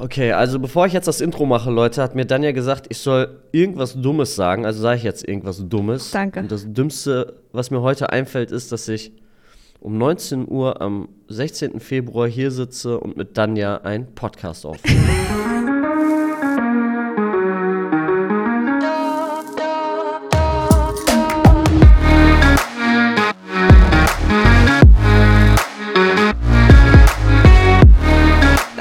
Okay, also bevor ich jetzt das Intro mache, Leute, hat mir Danja gesagt, ich soll irgendwas Dummes sagen. Also sage ich jetzt irgendwas Dummes. Danke. Und das Dümmste, was mir heute einfällt, ist, dass ich um 19 Uhr am 16. Februar hier sitze und mit Danja einen Podcast aufnehme.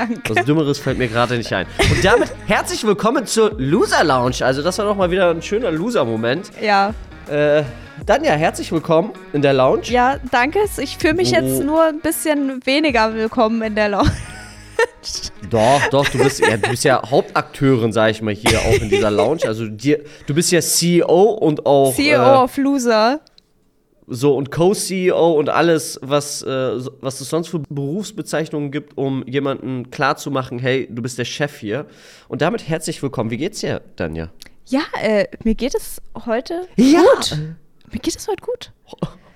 Danke. Was Dümmeres fällt mir gerade nicht ein. Und damit herzlich willkommen zur Loser Lounge. Also das war doch mal wieder ein schöner Loser-Moment. Ja. Äh, Danja, herzlich willkommen in der Lounge. Ja, danke. Ich fühle mich jetzt Oh. nur ein bisschen weniger willkommen in der Lounge. Doch, doch, du bist, ja, du bist ja Hauptakteurin, sag ich mal, hier auch in dieser Lounge. Also dir, du bist ja CEO und auch CEO äh, of Loser. So und Co-CEO und alles, was, äh, was es sonst für Berufsbezeichnungen gibt, um jemanden klarzumachen, hey, du bist der Chef hier. Und damit herzlich willkommen. Wie geht's dir, Danja? Ja, äh, mir geht es heute Ja. gut. Mir geht es heute gut.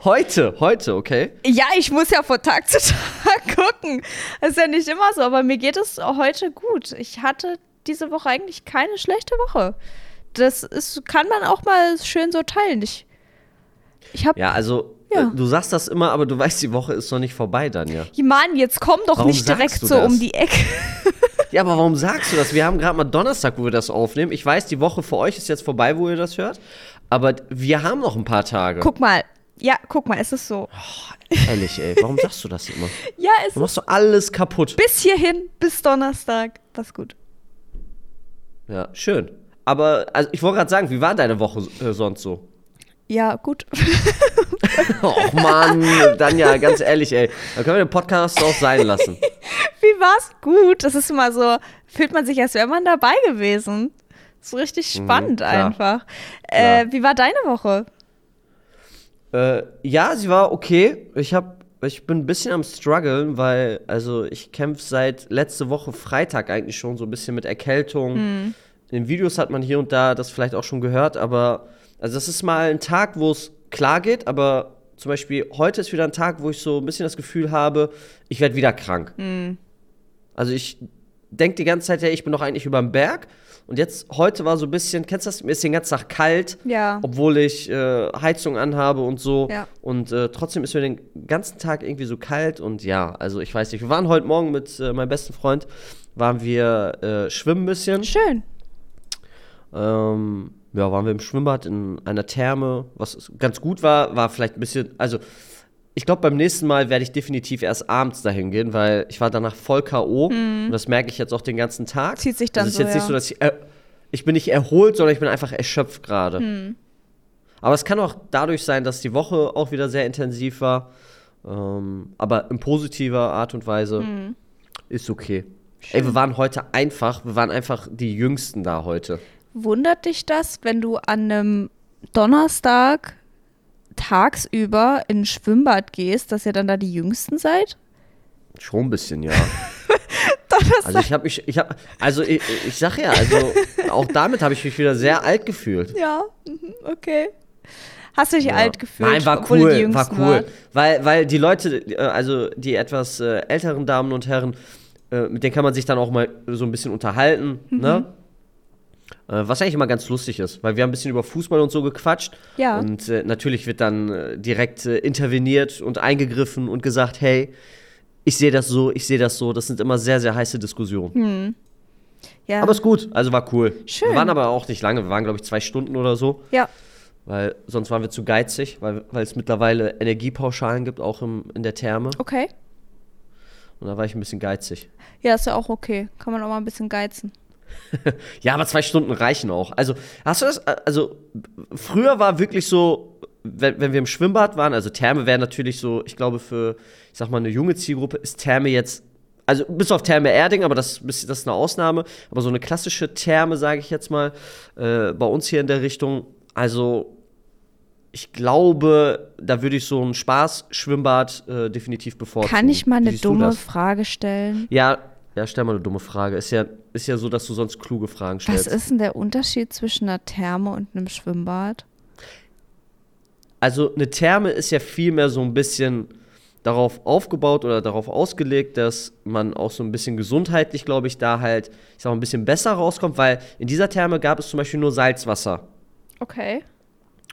Heute, heute, okay? Ja, ich muss ja von Tag zu Tag gucken. Das ist ja nicht immer so, aber mir geht es heute gut. Ich hatte diese Woche eigentlich keine schlechte Woche. Das ist, kann man auch mal schön so teilen. Ich, ich habe Ja, also Ja. Äh, du sagst das immer, aber du weißt, die Woche ist noch nicht vorbei, Danja. Mann, jetzt komm doch Warum nicht direkt du so das? um die Ecke. Ja, aber warum sagst du das? Wir haben gerade mal Donnerstag, wo wir das aufnehmen. Ich weiß, die Woche für euch ist jetzt vorbei, wo ihr das hört. Aber wir haben noch ein paar Tage. Guck mal. Ja, guck mal, es ist so. Ehrlich, ey, warum sagst du das immer? Ja, es Du ist machst doch alles kaputt. bis hierhin, bis Donnerstag. Was gut. Ja, schön. Aber also ich wollte gerade sagen, wie war deine Woche äh, sonst so? Ja, gut. Och Mann, Danja, ganz ehrlich, ey. Dann können wir den Podcast auch sein lassen. Wie war's? Gut. Das ist immer so, fühlt man sich, als wäre man dabei gewesen. So richtig spannend Mhm, klar. einfach. Äh, wie war deine Woche? Äh, ja, sie war okay. Ich hab, ich bin ein bisschen am struggeln, weil, also ich kämpfe seit letzte Woche Freitag eigentlich schon so ein bisschen mit Erkältung. In den Videos hat man hier und da das vielleicht auch schon gehört, aber also das ist mal ein Tag, wo es klar geht, aber zum Beispiel heute ist wieder ein Tag, wo ich so ein bisschen das Gefühl habe, ich werde wieder krank. Also ich denke die ganze Zeit, ja, ich bin doch eigentlich über dem Berg. Und jetzt, heute war so ein bisschen, kennst du das? Mir ist den ganzen Tag kalt, Ja. obwohl ich äh, Heizung anhabe und so. Ja. Und äh, trotzdem ist mir den ganzen Tag irgendwie so kalt. Und ja, also ich weiß nicht. Wir waren heute Morgen mit äh, meinem besten Freund, waren wir äh, schwimmen ein bisschen. Schön. Ähm, ja, waren wir im Schwimmbad in einer Therme, was ganz gut war, war vielleicht ein bisschen, also ich glaube, beim nächsten Mal werde ich definitiv erst abends dahin gehen, weil ich war danach voll K.O. Und das merke ich jetzt auch den ganzen Tag. Mhm. Zieht sich dann das ist so, jetzt nicht ja. so, dass ich, äh, ich bin nicht erholt, sondern ich bin einfach erschöpft gerade. Mhm. Aber es kann auch dadurch sein, dass die Woche auch wieder sehr intensiv war. Ähm, aber in positiver Art und Weise Mhm. ist okay. Ey, wir waren heute einfach, wir waren einfach die Jüngsten da heute. Wundert dich das, wenn du an einem Donnerstag tagsüber in ein Schwimmbad gehst, dass ihr dann da die Jüngsten seid? Schon ein bisschen, ja. Also ich habe mich, ich habe, also ich, ich sag ja, also auch damit habe ich mich wieder sehr alt gefühlt. Ja, mhm, okay. Hast du dich Ja. alt gefühlt? Nein, war cool, war cool. wart? Weil, weil die Leute, äh, also die etwas äh, älteren Damen und Herren, äh, mit denen kann man sich dann auch mal so ein bisschen unterhalten, Mhm. ne? Äh, Was eigentlich immer ganz lustig ist, weil wir haben ein bisschen über Fußball und so gequatscht. Ja. Und äh, natürlich wird dann äh, direkt äh, interveniert und eingegriffen und gesagt, hey, ich sehe das so, ich sehe das so. Das sind immer sehr, sehr heiße Diskussionen. Ja. Aber ist gut, also war cool. Schön. Wir waren aber auch nicht lange, wir waren, glaube ich, zwei Stunden oder so, ja. weil sonst waren wir zu geizig, weil, weil es mittlerweile Energiepauschalen gibt, auch im, in der Therme. Okay. Und da war ich ein bisschen geizig. Ja, ist ja auch okay. Kann man auch mal ein bisschen geizen. Ja, aber zwei Stunden reichen auch. Also, hast du das? Also, früher war wirklich so, wenn, wenn wir im Schwimmbad waren, also Therme wäre natürlich so, ich glaube, für, ich sag mal, eine junge Zielgruppe ist Therme jetzt, also bis auf Therme Erding, aber das, das ist eine Ausnahme. Aber so eine klassische Therme, sage ich jetzt mal, äh, bei uns hier in der Richtung, also ich glaube, da würde ich so ein Spaß-Schwimmbad äh, definitiv bevorzugen. Kann ich mal eine dumme? Frage stellen? Ja, ja, stell mal eine dumme Frage. Ist ja, ist ja so, dass du sonst kluge Fragen Was stellst. ist denn der Unterschied zwischen einer Therme und einem Schwimmbad? Also eine Therme ist ja vielmehr so ein bisschen, darauf aufgebaut oder darauf ausgelegt, dass man auch so ein bisschen gesundheitlich, glaube ich, da halt, ich sag mal, ein bisschen besser rauskommt, weil in dieser Therme gab es zum Beispiel nur Salzwasser. Okay.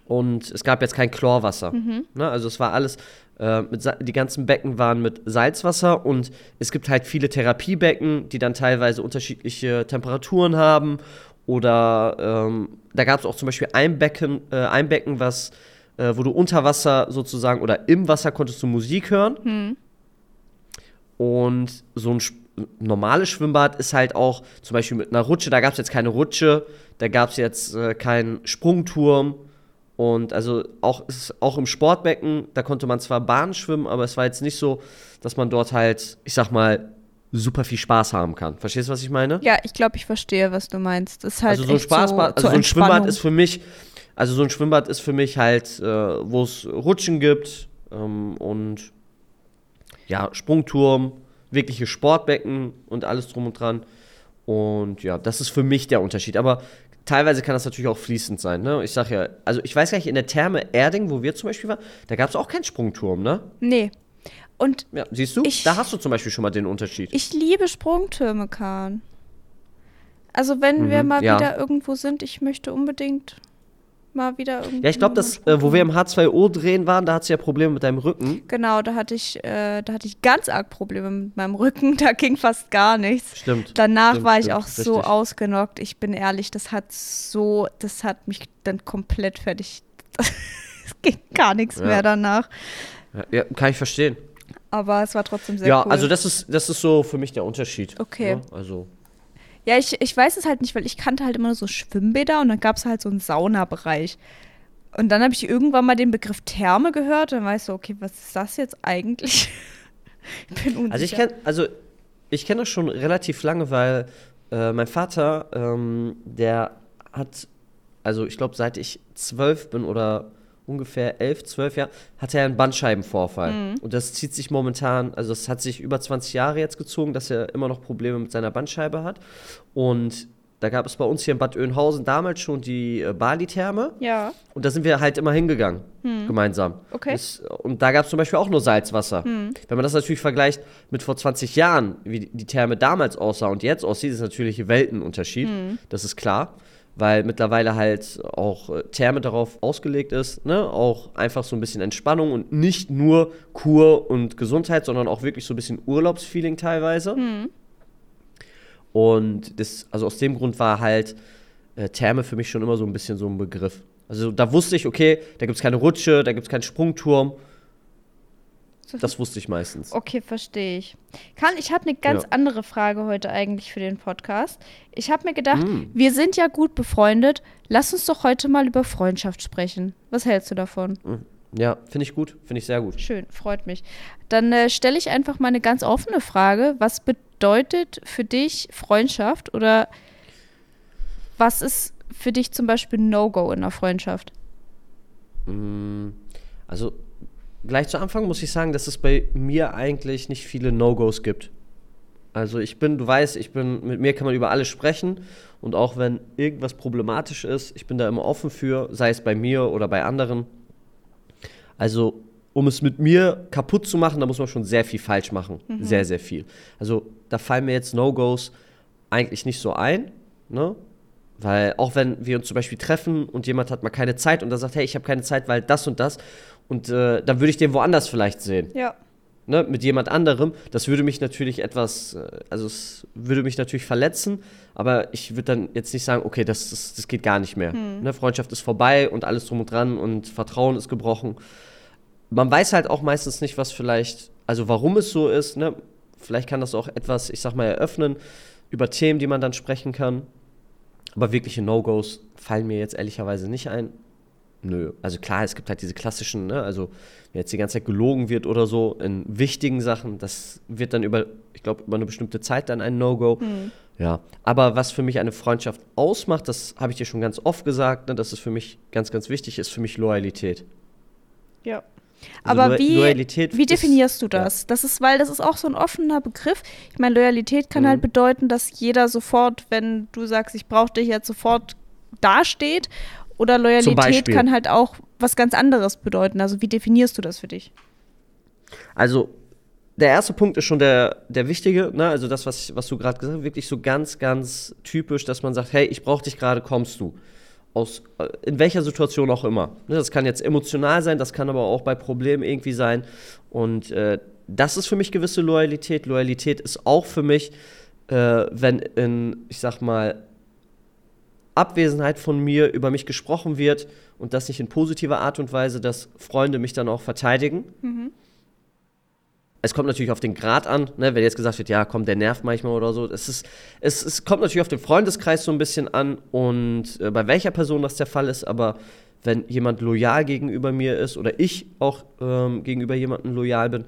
Und es gab jetzt kein Chlorwasser. Ne? Also es war alles, äh, die ganzen Becken waren mit Salzwasser und es gibt halt viele Therapiebecken, die dann teilweise unterschiedliche Temperaturen haben. Oder ähm, da gab es auch zum Beispiel ein Becken, äh, ein Becken, was, äh, wo du unter Wasser sozusagen oder im Wasser konntest du Musik hören. Und so ein normales Schwimmbad ist halt auch zum Beispiel mit einer Rutsche, da gab es jetzt keine Rutsche, da gab es jetzt äh, keinen Sprungturm. Und also auch, auch im Sportbecken, da konnte man zwar Bahn schwimmen, aber es war jetzt nicht so, dass man dort halt, ich sag mal, super viel Spaß haben kann. Verstehst du, was ich meine? Ja, ich glaube, ich verstehe, was du meinst. Das ist halt also so ein Spaßbad, so, also so ein Schwimmbad ist für mich, also so ein Schwimmbad ist für mich halt, äh, wo es Rutschen gibt ähm, und ja, Sprungturm, wirkliche Sportbecken und alles drum und dran. Und ja, das ist für mich der Unterschied. Aber teilweise kann das natürlich auch fließend sein. Ne? Ich sag ja, also ich weiß gar nicht, in der Therme Erding, wo wir zum Beispiel waren, da gab es auch keinen Sprungturm, ne? Nee. Und Ja, siehst du? Ich- da hast du zum Beispiel schon mal den Unterschied. ich liebe Sprungtürme, Kahn. Also wenn wir Mhm, mal ja. wieder irgendwo sind, ich möchte unbedingt mal wieder irgendwo. ja, ich glaube, das, äh, wo wir im H2O drehen waren, da hat sie ja Probleme mit deinem Rücken. Genau, da hatte ich, äh, da hatte ich ganz arg Probleme mit meinem Rücken. Da ging fast gar nichts. Stimmt. Danach Stimmt, war ich stimmt, auch so richtig. ausgenockt. Ich bin ehrlich, das hat so, das hat mich dann komplett fertig. es ging gar nichts Ja. mehr danach. Ja, ja, kann ich verstehen. Aber es war trotzdem sehr ja, cool. also das ist, das ist so für mich der Unterschied. Okay. Ne? Also, Ja, ich, ich weiß es halt nicht, weil ich kannte halt immer nur so Schwimmbäder und dann gab es halt so einen Saunabereich. Und dann habe ich irgendwann mal den Begriff Therme gehört und dann war ich so, okay, was ist das jetzt eigentlich? ich bin unsicher. also ich kenne also ich kenne das schon relativ lange, weil äh, mein Vater, ähm, der hat, also ich glaube, seit ich zwölf bin oder ungefähr elf, zwölf Jahre, hat er einen Bandscheibenvorfall. Mhm. Und das zieht sich momentan, also es hat sich über 20 Jahre jetzt gezogen, dass er immer noch Probleme mit seiner Bandscheibe hat. Und da gab es bei uns hier in Bad Oeynhausen damals schon die äh, Bali-Therme. Ja, Und da sind wir halt immer hingegangen, gemeinsam. Hm. Okay. Hm. Das, und da gab es zum Beispiel auch nur Salzwasser. Wenn man das natürlich vergleicht mit vor 20 Jahren, wie die- die Therme damals aussah und jetzt aussieht, ist natürlich ein Weltenunterschied. Hm. Das ist klar. Weil mittlerweile halt auch äh, Therme darauf ausgelegt ist, ne? auch einfach so ein bisschen Entspannung und nicht nur Kur und Gesundheit, sondern auch wirklich so ein bisschen Urlaubsfeeling teilweise. Und das, also aus dem Grund war halt äh, Therme für mich schon immer so ein bisschen so ein Begriff. Also da wusste ich, okay, da gibt es keine Rutsche, da gibt es keinen Sprungturm. Das wusste ich meistens. okay, verstehe ich. Kann, ich habe eine ganz Ja. andere Frage heute eigentlich für den Podcast. Ich habe mir gedacht, Hm. wir sind ja gut befreundet. Lass uns doch heute mal über Freundschaft sprechen. Was hältst du davon? Ja, finde ich gut, finde ich sehr gut. Schön, freut mich. Dann äh, stelle ich einfach mal eine ganz offene Frage. Was bedeutet für dich Freundschaft oder was ist für dich zum Beispiel ein No-Go in einer Freundschaft? Mm, Also gleich zu Anfang muss ich sagen, dass es bei mir eigentlich nicht viele No-Gos gibt. Also ich bin, du weißt, ich bin, mit mir kann man über alles sprechen und auch wenn irgendwas problematisch ist, ich bin da immer offen für, sei es bei mir oder bei anderen. Also um es mit mir kaputt zu machen, da muss man schon sehr viel falsch machen. Sehr, sehr viel. Also da fallen mir jetzt No-Gos eigentlich nicht so ein, ne? Weil auch wenn wir uns zum Beispiel treffen und jemand hat mal keine Zeit und dann sagt, hey, ich habe keine Zeit, weil das und das und äh, dann würde ich den woanders vielleicht sehen Ja. ne, mit jemand anderem, das würde mich natürlich etwas, äh, also es würde mich natürlich verletzen, aber ich würde dann jetzt nicht sagen, okay, das, das, das geht gar nicht mehr. Ne, Freundschaft ist vorbei und alles drum und dran und Vertrauen ist gebrochen. Man weiß halt auch meistens nicht, was vielleicht, also warum es so ist, ne? Vielleicht kann das auch etwas, ich sag mal, eröffnen über Themen, die man dann sprechen kann. Aber wirkliche No-Gos fallen mir jetzt ehrlicherweise nicht ein. Nö, also klar, es gibt halt diese klassischen, ne, also wenn jetzt die ganze Zeit gelogen wird oder so in wichtigen Sachen, das wird dann über, ich glaube, über eine bestimmte Zeit dann ein No-Go. Ja, aber was für mich eine Freundschaft ausmacht, das habe ich dir schon ganz oft gesagt, ne, dass es für mich ganz, ganz wichtig ist, für mich Loyalität. Ja. Also Aber Lo- wie, Loyalität wie ist- definierst du ja. das? Das ist, weil das ist auch so ein offener Begriff. Ich meine, Loyalität kann Mhm. halt bedeuten, dass jeder sofort, wenn du sagst, ich brauche dich jetzt sofort dasteht. Oder Loyalität kann halt auch was ganz anderes bedeuten. Also wie definierst du das für dich? Also, der erste Punkt ist schon der, der wichtige, ne? also das, was, was du gerade gesagt hast, wirklich so ganz, ganz typisch, dass man sagt, hey, ich brauche dich gerade, kommst du. Aus, äh, in welcher Situation auch immer. Ne? Das kann jetzt emotional sein, das kann aber auch bei Problemen irgendwie sein. Und äh, das ist für mich gewisse Loyalität. Loyalität ist auch für mich, äh, wenn in, ich sag mal, Abwesenheit von mir über mich gesprochen wird und das nicht in positiver Art und Weise, dass Freunde mich dann auch verteidigen. Mhm. Es kommt natürlich auf den Grad an, ne, wenn jetzt gesagt wird, ja, komm, der nervt manchmal oder so. Es, ist, es, es kommt natürlich auf den Freundeskreis so ein bisschen an und äh, bei welcher Person das der Fall ist, aber wenn jemand loyal gegenüber mir ist oder ich auch ähm, gegenüber jemandem loyal bin,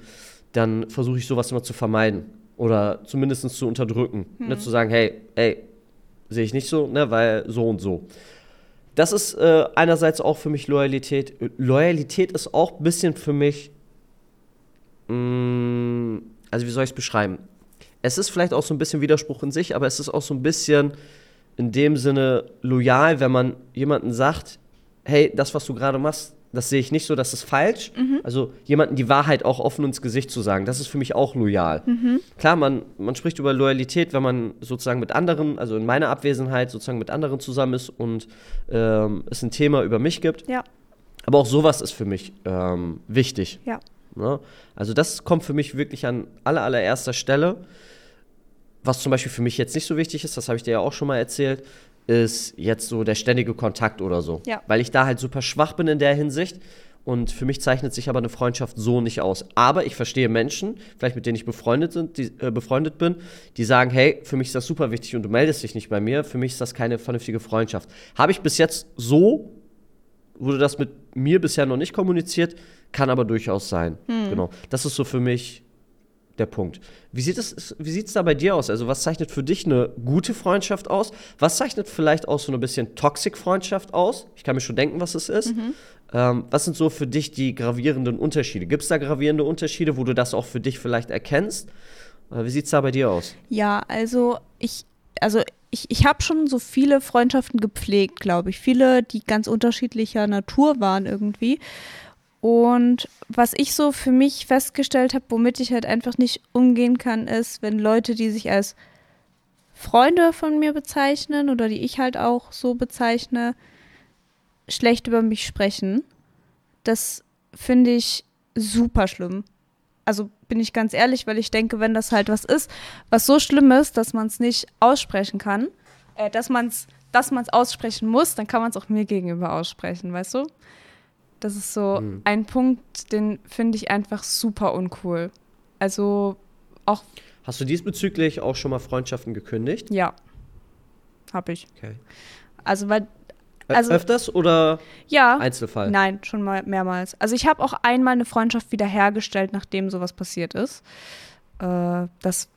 dann versuche ich sowas immer zu vermeiden oder zumindest zu unterdrücken. Ne, mhm. Ne, zu sagen, hey, ey, sehe ich nicht so, ne, weil so und so. Das ist äh, einerseits auch für mich Loyalität. Loyalität ist auch ein bisschen für mich, mh, mm, also wie soll ich es beschreiben? Es ist vielleicht auch so ein bisschen Widerspruch in sich, aber es ist auch so ein bisschen in dem Sinne loyal, wenn man jemanden sagt, hey, das, was du gerade machst, das sehe ich nicht so, das ist falsch. Mhm. Also jemanden die Wahrheit auch offen ins Gesicht zu sagen, das ist für mich auch loyal. Mhm. Klar, man, man spricht über Loyalität, wenn man sozusagen mit anderen, also in meiner Abwesenheit sozusagen mit anderen zusammen ist und ähm, es ein Thema über mich gibt. Ja. Aber auch sowas ist für mich ähm, wichtig. Ja. Ne? Also das kommt für mich wirklich an aller, allererster Stelle. Was zum Beispiel für mich jetzt nicht so wichtig ist, das habe ich dir ja auch schon mal erzählt, ist jetzt so der ständige Kontakt oder so. Ja. Weil ich da halt super schwach bin in der Hinsicht. Und für mich zeichnet sich aber eine Freundschaft so nicht aus. Aber ich verstehe Menschen, vielleicht mit denen ich befreundet, sind, die, äh, befreundet bin, die sagen, hey, für mich ist das super wichtig und du meldest dich nicht bei mir. Für mich ist das keine vernünftige Freundschaft. Habe ich bis jetzt so, wurde das mit mir bisher noch nicht kommuniziert, kann aber durchaus sein. Hm. Genau. Das ist so für mich der Punkt. Wie sieht es wie sieht's da bei dir aus? Also, was zeichnet für dich eine gute Freundschaft aus? Was zeichnet vielleicht auch so ein bisschen Toxic-Freundschaft aus? Ich kann mir schon denken, was es ist. Mhm. Ähm, was sind so für dich die gravierenden Unterschiede? Gibt es da gravierende Unterschiede, wo du das auch für dich vielleicht erkennst? Äh, wie sieht es da bei dir aus? Ja, also ich, also ich, ich habe schon so viele Freundschaften gepflegt, glaube ich. Viele, die ganz unterschiedlicher Natur waren irgendwie. Und was ich so für mich festgestellt habe, womit ich halt einfach nicht umgehen kann, ist, wenn Leute, die sich als Freunde von mir bezeichnen oder die ich halt auch so bezeichne, schlecht über mich sprechen. Das finde ich super schlimm. Also bin ich ganz ehrlich, weil ich denke, wenn das halt was ist, was so schlimm ist, dass man es nicht aussprechen kann, äh, dass man es dass man's aussprechen muss, dann kann man es auch mir gegenüber aussprechen, weißt du? Das ist so mhm. ein Punkt, den finde ich einfach super uncool. Also auch. Hast du diesbezüglich auch schon mal Freundschaften gekündigt? Ja. Hab ich. Okay. Also, weil. Also, Öfters oder ja, Einzelfall? Nein, schon mal mehrmals. Also ich habe auch einmal eine Freundschaft wiederhergestellt, nachdem sowas passiert ist. Äh, das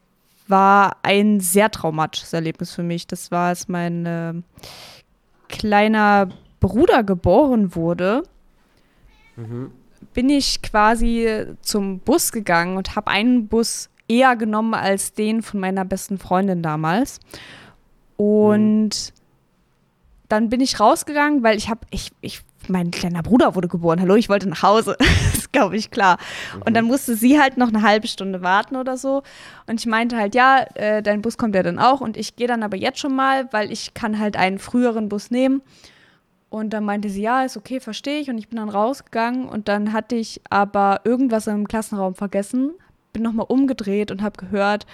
war ein sehr traumatisches Erlebnis für mich. Das war, als mein äh, kleiner Bruder geboren wurde mhm. bin ich quasi zum Bus gegangen und habe einen Bus eher genommen als den von meiner besten Freundin damals. Und mhm. dann bin ich rausgegangen, weil ich habe, ich, ich, mein kleiner Bruder wurde geboren. Hallo, ich wollte nach Hause. das ist, glaube ich, klar. Mhm. Und dann musste sie halt noch eine halbe Stunde warten oder so. Und ich meinte halt, ja, äh, dein Bus kommt ja dann auch. Und ich gehe dann aber jetzt schon mal, weil ich kann halt einen früheren Bus nehmen. Und dann meinte sie, ja, ist okay, verstehe ich. Und ich bin dann rausgegangen und dann hatte ich aber irgendwas im Klassenraum vergessen, bin nochmal umgedreht und habe gehört,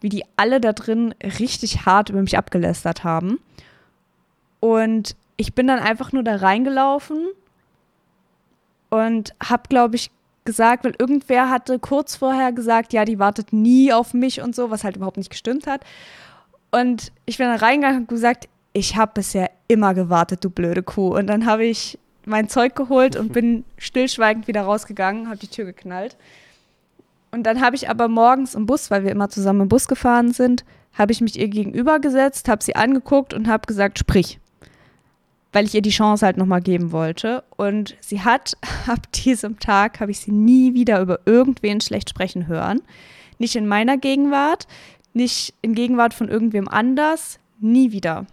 wie die alle da drin richtig hart über mich abgelästert haben. Und ich bin dann einfach nur da reingelaufen und habe, glaube ich, gesagt, weil irgendwer hatte kurz vorher gesagt, ja, die wartet nie auf mich und so, was halt überhaupt nicht gestimmt hat. Und ich bin dann reingegangen und gesagt, ich habe bisher immer gewartet, du blöde Kuh. Und dann habe ich mein Zeug geholt und bin stillschweigend wieder rausgegangen, habe die Tür geknallt. Und dann habe ich aber morgens im Bus, weil wir immer zusammen im Bus gefahren sind, habe ich mich ihr gegenüber gesetzt, habe sie angeguckt und habe gesagt, sprich. Weil ich ihr die Chance halt nochmal geben wollte. Und sie hat ab diesem Tag, habe ich sie nie wieder über irgendwen schlecht sprechen hören. Nicht in meiner Gegenwart, nicht in Gegenwart von irgendwem anders, nie wieder.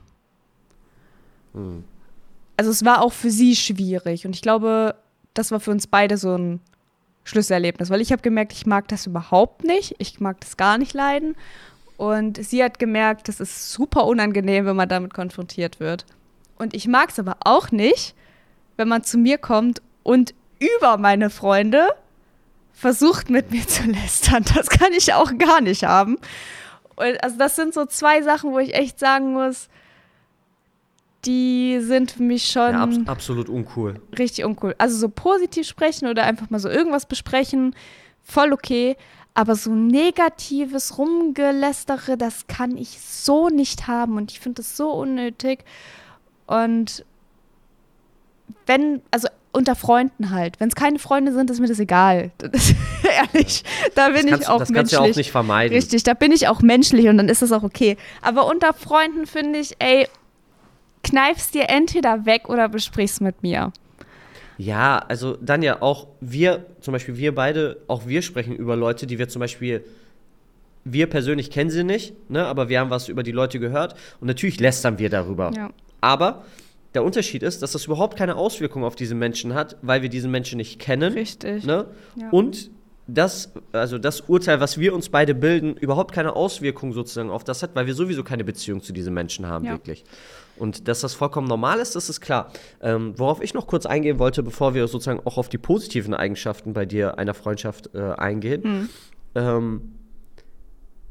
Also es war auch für sie schwierig und ich glaube, das war für uns beide so ein Schlüsselerlebnis, weil ich habe gemerkt, ich mag das überhaupt nicht. Ich mag das gar nicht leiden. Und sie hat gemerkt, das ist super unangenehm, wenn man damit konfrontiert wird. Und ich mag es aber auch nicht, wenn man zu mir kommt und über meine Freunde versucht mit mir zu lästern. Das kann ich auch gar nicht haben. Und also das sind so zwei Sachen, wo ich echt sagen muss, die sind für mich schon ja, ab absolut uncool. Richtig uncool. Also so positiv sprechen oder einfach mal so irgendwas besprechen, voll okay. Aber so negatives Rumgelästere, das kann ich so nicht haben und ich finde das so unnötig. Und wenn, also unter Freunden halt. Wenn es keine Freunde sind, ist mir das egal. Das ehrlich, da bin ich auch das menschlich. Das kannst du ja auch nicht vermeiden. Richtig, da bin ich auch menschlich und dann ist das auch okay. Aber unter Freunden finde ich, ey, kneifst dir entweder weg oder besprichst mit mir. Ja, also dann ja auch wir, zum Beispiel wir beide, auch wir sprechen über Leute, die wir zum Beispiel, wir persönlich kennen sie nicht, ne, aber wir haben was über die Leute gehört und natürlich lästern wir darüber. Ja. Aber der Unterschied ist, dass das überhaupt keine Auswirkung auf diesen Menschen hat, weil wir diesen Menschen nicht kennen. Richtig. Ne? Ja. Und das, also das Urteil, was wir uns beide bilden, überhaupt keine Auswirkung sozusagen auf das hat, weil wir sowieso keine Beziehung zu diesem Menschen haben, ja. wirklich. Und dass das vollkommen normal ist, das ist klar. Ähm, worauf ich noch kurz eingehen wollte, bevor wir sozusagen auch auf die positiven Eigenschaften bei dir einer Freundschaft äh, eingehen. Mhm. Ähm,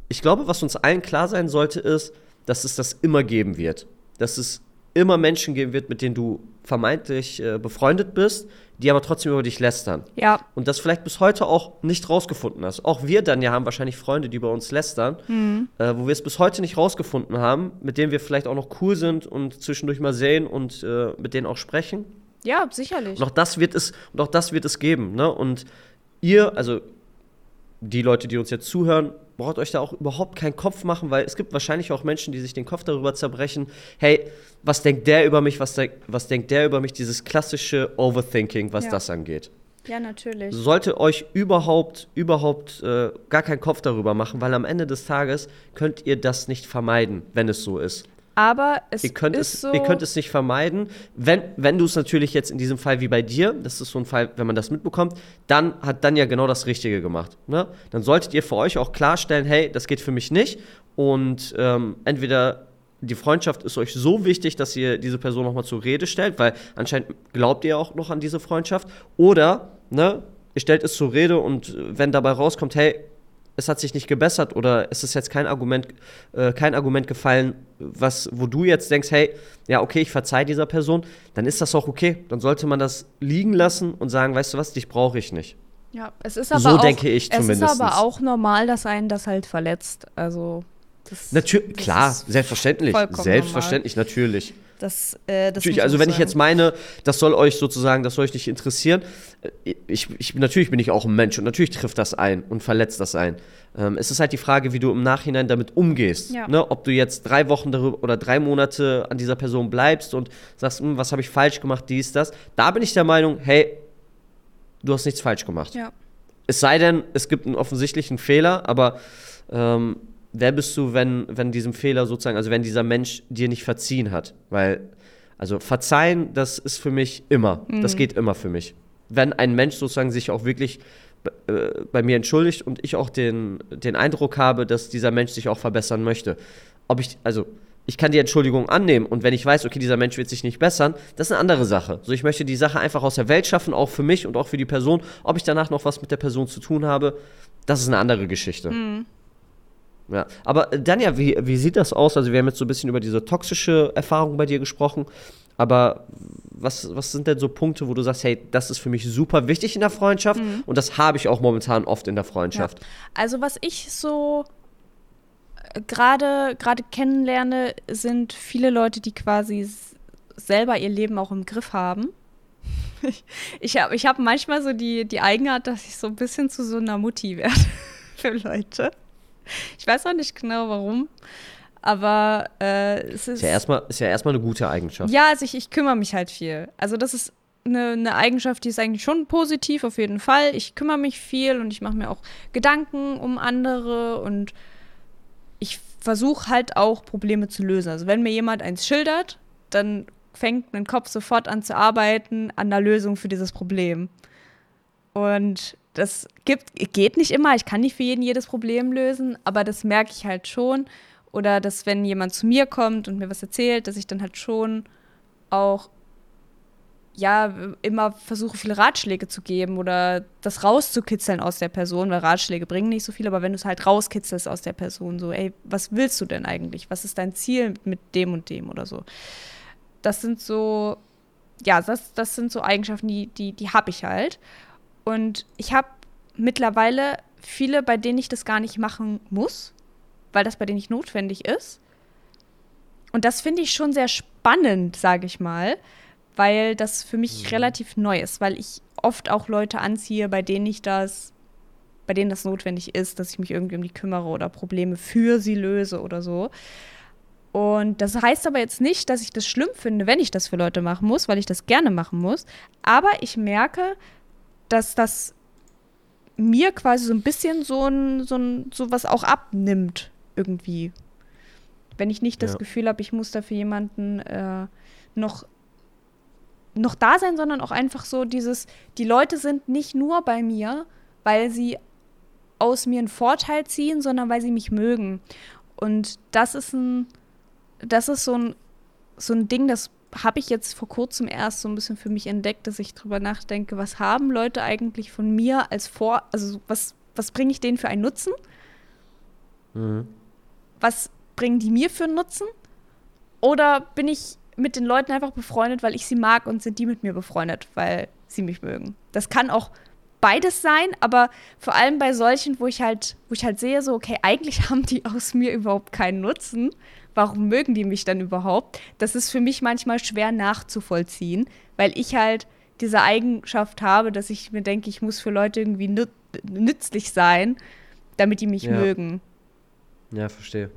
ich glaube, was uns allen klar sein sollte, ist, dass es das immer geben wird. Dass es immer Menschen geben wird, mit denen du vermeintlich äh, befreundet bist, die aber trotzdem über dich lästern. Ja. Und das vielleicht bis heute auch nicht rausgefunden hast. Auch wir dann ja haben wahrscheinlich Freunde, die bei uns lästern, mhm. äh, wo wir es bis heute nicht rausgefunden haben, mit denen wir vielleicht auch noch cool sind und zwischendurch mal sehen und äh, mit denen auch sprechen. Ja, sicherlich. Und auch das wird es, und auch das wird es geben. Ne? Und ihr, also die Leute, die uns jetzt zuhören, braucht euch da auch überhaupt keinen Kopf machen, weil es gibt wahrscheinlich auch Menschen, die sich den Kopf darüber zerbrechen, hey, was denkt der über mich, was, de was denkt der über mich, dieses klassische Overthinking, was ja. das angeht. Ja, natürlich. Sollte euch überhaupt, überhaupt äh, gar keinen Kopf darüber machen, weil am Ende des Tages könnt ihr das nicht vermeiden, wenn es so ist. Aber es ihr könnt ist es, so. Ihr könnt es nicht vermeiden. Wenn, wenn du es natürlich jetzt in diesem Fall wie bei dir, das ist so ein Fall, wenn man das mitbekommt, dann hat dann ja genau das Richtige gemacht. Ne? Dann solltet ihr für euch auch klarstellen, hey, das geht für mich nicht. Und ähm, entweder die Freundschaft ist euch so wichtig, dass ihr diese Person nochmal zur Rede stellt, weil anscheinend glaubt ihr auch noch an diese Freundschaft. Oder, ne, ihr stellt es zur Rede und wenn dabei rauskommt, hey, es hat sich nicht gebessert oder es ist jetzt kein Argument, äh, kein Argument gefallen, was, wo du jetzt denkst, hey, ja, okay, ich verzeihe dieser Person, dann ist das auch okay. Dann sollte man das liegen lassen und sagen, weißt du was, dich brauche ich nicht. Ja, es ist aber so auch, denke ich zumindest. Es ist aber auch normal, dass einen das halt verletzt. Also das, natürlich, klar, selbstverständlich, selbstverständlich, normal. natürlich. Das, äh, das natürlich, also wenn sein. ich jetzt meine, das soll euch sozusagen, das soll euch nicht interessieren, äh, ich, ich, natürlich bin ich auch ein Mensch und natürlich trifft das ein und verletzt das ein. Ähm, es ist halt die Frage, wie du im Nachhinein damit umgehst. Ja. Ne? Ob du jetzt drei Wochen darüber oder drei Monate an dieser Person bleibst und sagst, hm, was habe ich falsch gemacht, dies, das. Da bin ich der Meinung, hey, du hast nichts falsch gemacht. Ja. Es sei denn, es gibt einen offensichtlichen Fehler, aber ähm, wer bist du, wenn, wenn diesem Fehler sozusagen, also wenn dieser Mensch dir nicht verziehen hat? Weil, also verzeihen, das ist für mich immer. Mhm. Das geht immer für mich. Wenn ein Mensch sozusagen sich auch wirklich äh, bei mir entschuldigt und ich auch den, den Eindruck habe, dass dieser Mensch sich auch verbessern möchte. Ob ich, also, ich kann die Entschuldigung annehmen und wenn ich weiß, okay, dieser Mensch wird sich nicht bessern, das ist eine andere Sache. So, ich möchte die Sache einfach aus der Welt schaffen, auch für mich und auch für die Person. Ob ich danach noch was mit der Person zu tun habe, das ist eine andere Geschichte. Mhm. Ja, aber äh, Danja, wie, wie sieht das aus? Also, wir haben jetzt so ein bisschen über diese toxische Erfahrung bei dir gesprochen, aber was, was sind denn so Punkte, wo du sagst, hey, das ist für mich super wichtig in der Freundschaft mhm. und das habe ich auch momentan oft in der Freundschaft? Ja. Also, was ich so äh, gerade gerade kennenlerne, sind viele Leute, die quasi selber ihr Leben auch im Griff haben. ich habe ich hab manchmal so die, die Eigenart, dass ich so ein bisschen zu so einer Mutti werde für Leute. Ich weiß auch nicht genau warum. Aber äh, es ist. Ist ja, erstmal, ja erstmal eine gute Eigenschaft. Ja, also ich, ich kümmere mich halt viel. Also, das ist eine, eine Eigenschaft, die ist eigentlich schon positiv, auf jeden Fall. Ich kümmere mich viel und ich mache mir auch Gedanken um andere und ich versuche halt auch Probleme zu lösen. Also, wenn mir jemand eins schildert, dann fängt mein Kopf sofort an zu arbeiten an der Lösung für dieses Problem. Und das gibt, geht nicht immer. Ich kann nicht für jeden jedes Problem lösen, aber das merke ich halt schon. Oder dass, wenn jemand zu mir kommt und mir was erzählt, dass ich dann halt schon auch ja, immer versuche, viele Ratschläge zu geben oder das rauszukitzeln aus der Person, weil Ratschläge bringen nicht so viel, aber wenn du es halt rauskitzelst aus der Person, so, ey, was willst du denn eigentlich? Was ist dein Ziel mit dem und dem oder so? Das sind so, ja, das, das sind so Eigenschaften, die, die, die habe ich halt. Und ich habe mittlerweile viele, bei denen ich das gar nicht machen muss, weil das bei denen nicht notwendig ist. Und das finde ich schon sehr spannend, sage ich mal, weil das für mich mhm. relativ neu ist, weil ich oft auch Leute anziehe, bei denen ich das, bei denen das notwendig ist, dass ich mich irgendwie um die kümmere oder Probleme für sie löse oder so. Und das heißt aber jetzt nicht, dass ich das schlimm finde, wenn ich das für Leute machen muss, weil ich das gerne machen muss. Aber ich merke, dass das mir quasi so ein bisschen so ein, so ein, so was auch abnimmt, irgendwie. Wenn ich nicht das ja. Gefühl habe, ich muss dafür jemanden äh, noch, noch da sein, sondern auch einfach so dieses, die Leute sind nicht nur bei mir, weil sie aus mir einen Vorteil ziehen, sondern weil sie mich mögen. Und das ist ein, das ist so ein, so ein Ding, das habe ich jetzt vor kurzem erst so ein bisschen für mich entdeckt, dass ich drüber nachdenke, was haben Leute eigentlich von mir als Vor, also was, was bringe ich denen für einen Nutzen? Mhm. Was bringen die mir für einen Nutzen? Oder bin ich mit den Leuten einfach befreundet, weil ich sie mag und sind die mit mir befreundet, weil sie mich mögen? Das kann auch beides sein, aber vor allem bei solchen, wo ich halt, wo ich halt sehe, so, okay, eigentlich haben die aus mir überhaupt keinen Nutzen warum mögen die mich dann überhaupt? Das ist für mich manchmal schwer nachzuvollziehen, weil ich halt diese Eigenschaft habe, dass ich mir denke, ich muss für Leute irgendwie nüt nützlich sein, damit die mich ja. mögen. Ja, verstehe.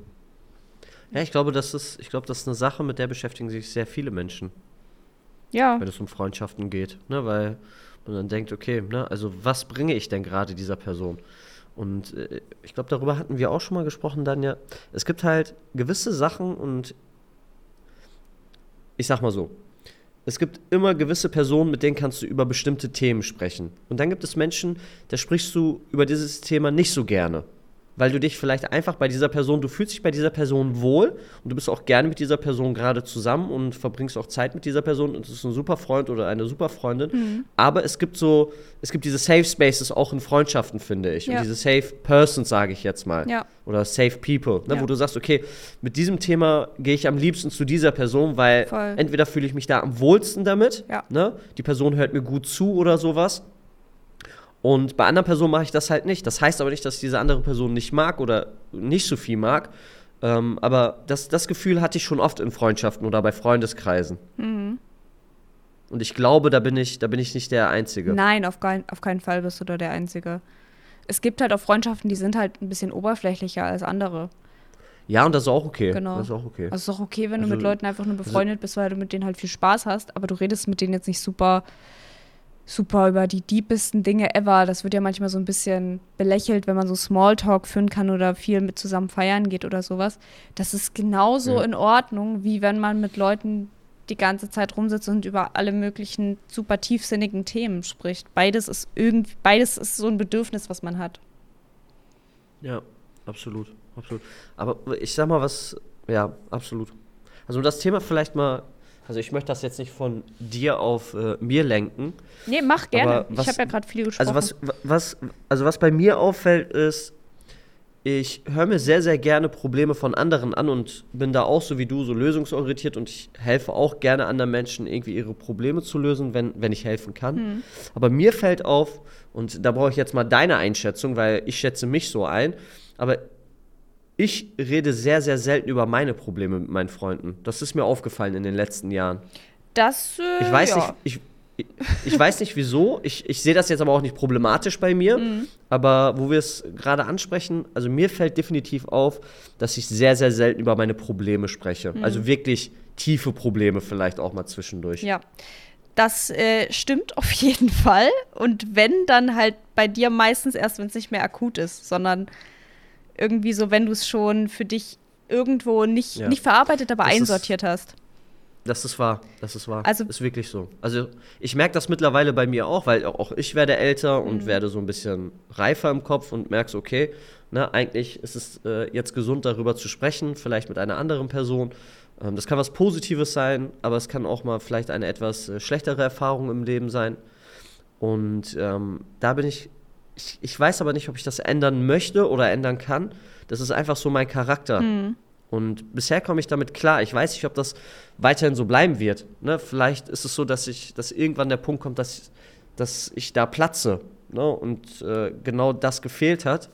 Ja, ich glaube, das ist, ich glaube, das ist eine Sache, mit der beschäftigen sich sehr viele Menschen. Ja. Wenn es um Freundschaften geht, ne, weil man dann denkt, okay, ne, also was bringe ich denn gerade dieser Person? Und äh, ich glaube, darüber hatten wir auch schon mal gesprochen, dann ja. Es gibt halt gewisse Sachen und ich sag mal so, es gibt immer gewisse Personen, mit denen kannst du über bestimmte Themen sprechen. Und dann gibt es Menschen, da sprichst du über dieses Thema nicht so gerne weil du dich vielleicht einfach bei dieser Person, du fühlst dich bei dieser Person wohl und du bist auch gerne mit dieser Person gerade zusammen und verbringst auch Zeit mit dieser Person und es ist ein super Freund oder eine super Freundin. Mhm. Aber es gibt so, es gibt diese Safe Spaces auch in Freundschaften, finde ich. Ja. Und diese Safe Persons, sage ich jetzt mal. Ja. Oder Safe People, ne, ja. wo du sagst, okay, mit diesem Thema gehe ich am liebsten zu dieser Person, weil Voll. entweder fühle ich mich da am wohlsten damit, ne? die Person hört mir gut zu oder sowas und bei anderen Personen mache ich das halt nicht. Das heißt aber nicht, dass ich diese andere Person nicht mag oder nicht so viel mag. Ähm, aber das, das Gefühl hatte ich schon oft in Freundschaften oder bei Freundeskreisen. Mhm. Und ich glaube, da bin ich, da bin ich nicht der Einzige. Nein, auf, kein, auf keinen Fall bist du da der Einzige. Es gibt halt auch Freundschaften, die sind halt ein bisschen oberflächlicher als andere. Ja, und das ist auch okay. Genau. Das ist auch okay. Also es ist auch okay, wenn also, du mit Leuten einfach nur befreundet bist, weil du mit denen halt viel Spaß hast, aber du redest mit denen jetzt nicht super super über die deepesten Dinge ever. Das wird ja manchmal so ein bisschen belächelt, wenn man so Smalltalk führen kann oder viel mit zusammen feiern geht oder sowas. Das ist genauso ja. in Ordnung, wie wenn man mit Leuten die ganze Zeit rumsitzt und über alle möglichen super tiefsinnigen Themen spricht. Beides ist irgendwie, beides ist so ein Bedürfnis, was man hat. Ja, absolut, absolut. Aber ich sag mal was, ja, absolut. Also um das Thema vielleicht mal also ich möchte das jetzt nicht von dir auf äh, mir lenken. Nee, mach gerne. Was, ich habe ja gerade viel gesprochen. Also was, was, also was bei mir auffällt ist, ich höre mir sehr, sehr gerne Probleme von anderen an und bin da auch so wie du so lösungsorientiert und ich helfe auch gerne anderen Menschen irgendwie ihre Probleme zu lösen, wenn, wenn ich helfen kann. Mhm. Aber mir fällt auf, und da brauche ich jetzt mal deine Einschätzung, weil ich schätze mich so ein, aber ich rede sehr, sehr selten über meine Probleme mit meinen Freunden. Das ist mir aufgefallen in den letzten Jahren. Das, äh, ich weiß ja. nicht, ich, ich, ich, weiß nicht wieso. Ich, ich sehe das jetzt aber auch nicht problematisch bei mir. Mhm. Aber wo wir es gerade ansprechen, also mir fällt definitiv auf, dass ich sehr, sehr selten über meine Probleme spreche. Mhm. Also wirklich tiefe Probleme vielleicht auch mal zwischendurch. Ja. Das äh, stimmt auf jeden Fall. Und wenn, dann halt bei dir meistens erst, wenn es nicht mehr akut ist, sondern irgendwie so, wenn du es schon für dich irgendwo nicht, ja. nicht verarbeitet, aber das einsortiert ist, hast. Das ist wahr, das ist wahr. Also- ist wirklich so. Also ich merke das mittlerweile bei mir auch, weil auch ich werde älter und werde so ein bisschen reifer im Kopf und merke so, okay, ne, eigentlich ist es äh, jetzt gesund, darüber zu sprechen, vielleicht mit einer anderen Person. Ähm, das kann was Positives sein, aber es kann auch mal vielleicht eine etwas äh, schlechtere Erfahrung im Leben sein. Und ähm, da bin ich, ich, ich weiß aber nicht, ob ich das ändern möchte oder ändern kann. Das ist einfach so mein Charakter. Und bisher komme ich damit klar. Ich weiß nicht, ob das weiterhin so bleiben wird. Ne? Vielleicht ist es so, dass ich, dass irgendwann der Punkt kommt, dass, dass ich da platze. Ne? Und äh, genau das gefehlt hat.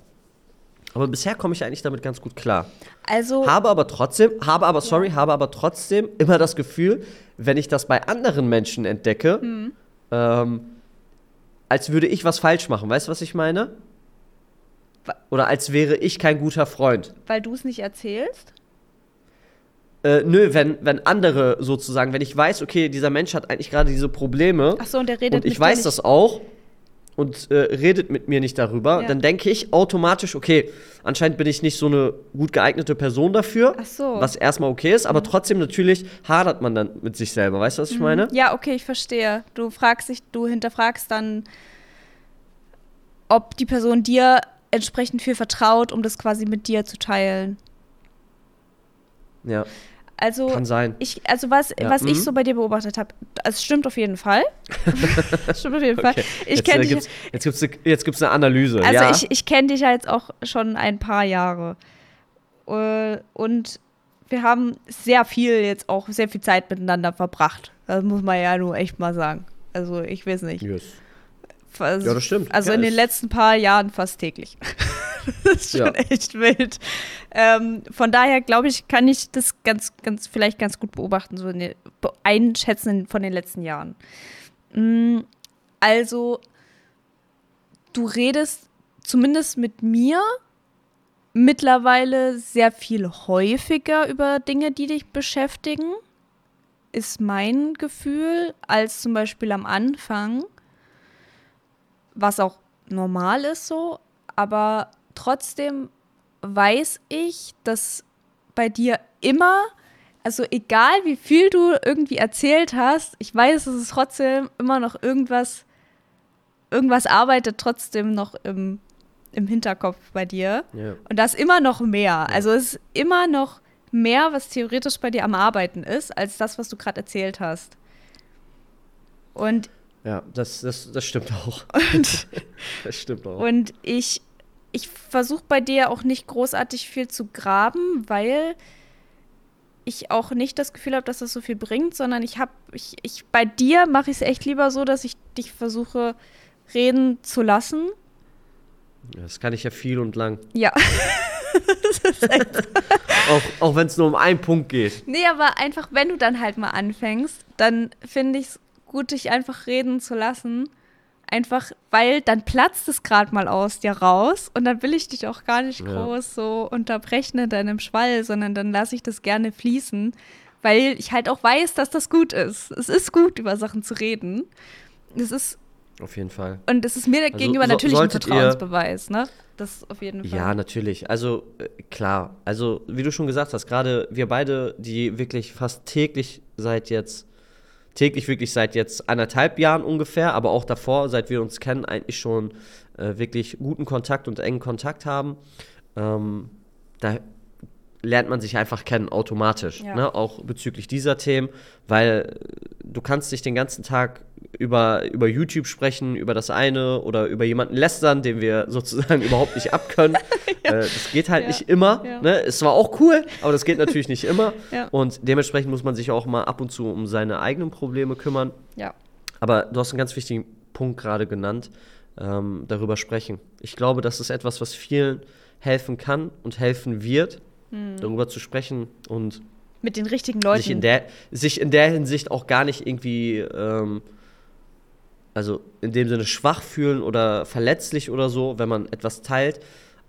Aber bisher komme ich eigentlich damit ganz gut klar. Also, Habe aber trotzdem, habe aber, sorry, habe aber trotzdem immer das Gefühl, wenn ich das bei anderen Menschen entdecke, ähm, als würde ich was falsch machen. Weißt du, was ich meine? Oder als wäre ich kein guter Freund. weil du es nicht erzählst? Äh, nö, wenn, wenn andere sozusagen, wenn ich weiß, okay, dieser Mensch hat eigentlich gerade diese Probleme Ach so, und der redet und ich weiß das auch und äh, redet mit mir nicht darüber, Ja. dann denke ich automatisch, okay, anscheinend bin ich nicht so eine gut geeignete Person dafür, Ach so. was erstmal okay ist, aber trotzdem natürlich hadert man dann mit sich selber, weißt du, was ich meine? Ja, okay, ich verstehe. Du fragst dich, du hinterfragst dann, ob die Person dir entsprechend viel vertraut, um das quasi mit dir zu teilen. Ja, Also kann sein. ich, also was, Ja, was mhm. ich so bei dir beobachtet habe, es stimmt auf jeden Fall. Es stimmt auf jeden Fall. Okay. Ich jetzt, äh, dich, gibt's, jetzt gibt's eine, jetzt gibt's eine Analyse, also ja? ich, ich kenne dich ja jetzt auch schon ein paar Jahre. Äh, Und wir haben sehr viel jetzt auch, sehr viel Zeit miteinander verbracht. Das muss man ja nur echt mal sagen. Also ich weiß nicht. yes. Also, Ja, das stimmt. Also Ja, in den letzten paar Jahren fast täglich. das ist schon Ja. echt wild. Ähm, von daher glaube ich, kann ich das ganz, ganz, vielleicht ganz gut beobachten, so den- einschätzen von den letzten Jahren. Mm, Also, du redest zumindest mit mir mittlerweile sehr viel häufiger über Dinge, die dich beschäftigen, ist mein Gefühl, als zum Beispiel am Anfang was auch normal ist so, aber trotzdem weiß ich, dass bei dir immer, also egal wie viel du irgendwie erzählt hast, ich weiß, dass es trotzdem immer noch irgendwas, irgendwas arbeitet trotzdem noch im, im Hinterkopf bei dir. Ja. Und da ist immer noch mehr. Also es ist immer noch mehr, was theoretisch bei dir am Arbeiten ist, als das, was du gerade erzählt hast. Und Ja, das, das, das stimmt auch. und Das stimmt auch. Und ich, ich versuche bei dir auch nicht großartig viel zu graben, weil ich auch nicht das Gefühl habe, dass das so viel bringt, sondern ich habe, ich, ich, bei dir mache ich es echt lieber so, dass ich dich versuche reden zu lassen. Das kann ich ja viel und lang. Ja. Auch, auch wenn es nur um einen Punkt geht. Nee, aber einfach, wenn du dann halt mal anfängst, dann finde ich es gut, dich einfach reden zu lassen. Einfach, weil dann platzt es gerade mal aus dir raus und dann will ich dich auch gar nicht Ja. groß so unterbrechen in deinem Schwall, sondern dann lasse ich das gerne fließen, weil ich halt auch weiß, dass das gut ist. Es ist gut, über Sachen zu reden. Es ist, Auf jeden Fall. und es ist mir Also, gegenüber so- natürlich ein solltet ihr- Vertrauensbeweis, ne? Das auf jeden Fall. Ja, natürlich. Also äh, klar. Also wie du schon gesagt hast, gerade wir beide, die wirklich fast täglich seit jetzt, täglich wirklich seit jetzt anderthalb Jahren ungefähr, aber auch davor, seit wir uns kennen, eigentlich schon äh, wirklich guten Kontakt und engen Kontakt haben. Ähm, da lernt man sich einfach kennen, automatisch. Ja. Ne? Auch bezüglich dieser Themen, weil du kannst dich den ganzen Tag über, über YouTube sprechen, über das eine oder über jemanden lästern, den wir sozusagen überhaupt nicht abkönnen. äh, das geht halt Ja. nicht immer. Ja. Ne? Es war auch cool, aber das geht natürlich nicht immer. Ja. Und dementsprechend muss man sich auch mal ab und zu um seine eigenen Probleme kümmern. Ja. Aber du hast einen ganz wichtigen Punkt gerade genannt, ähm, darüber sprechen. Ich glaube, das ist etwas, was vielen helfen kann und helfen wird, Hm. darüber zu sprechen und Mit den richtigen Leuten. sich in, der, sich in der Hinsicht auch gar nicht irgendwie, ähm, also in dem Sinne schwach fühlen oder verletzlich oder so, wenn man etwas teilt.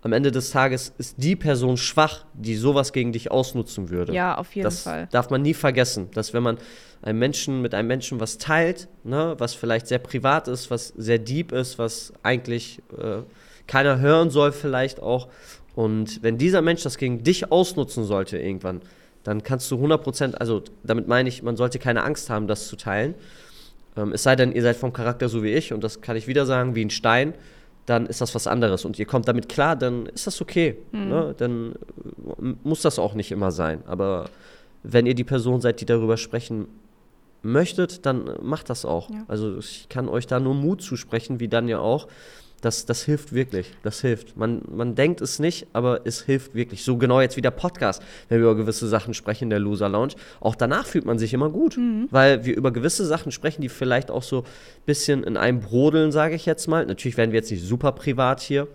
Am Ende des Tages ist die Person schwach, die sowas gegen dich ausnutzen würde. ja, auf jeden das Fall. darf man nie vergessen, dass wenn man einem Menschen mit einem Menschen was teilt, ne, was vielleicht sehr privat ist, was sehr deep ist, was eigentlich äh, keiner hören soll vielleicht auch, und wenn dieser Mensch das gegen dich ausnutzen sollte irgendwann, dann kannst du 100%, also damit meine ich, man sollte keine Angst haben, das zu teilen. Ähm, es sei denn, ihr seid vom Charakter so wie ich und das kann ich wieder sagen, wie ein Stein, dann ist das was anderes und ihr kommt damit klar, dann ist das okay. Mhm. Ne? Dann äh, muss das auch nicht immer sein. Aber wenn ihr die Person seid, die darüber sprechen möchtet, dann macht das auch. Ja. Also ich kann euch da nur Mut zusprechen, wie dann ja auch. Das, das hilft wirklich. Das hilft. Man, man denkt es nicht, aber es hilft wirklich. So genau jetzt wie der Podcast, wenn wir über gewisse Sachen sprechen in der Loser Lounge. Auch danach fühlt man sich immer gut, mhm. weil wir über gewisse Sachen sprechen, die vielleicht auch so ein bisschen in einem brodeln, sage ich jetzt mal. Natürlich werden wir jetzt nicht super privat hier,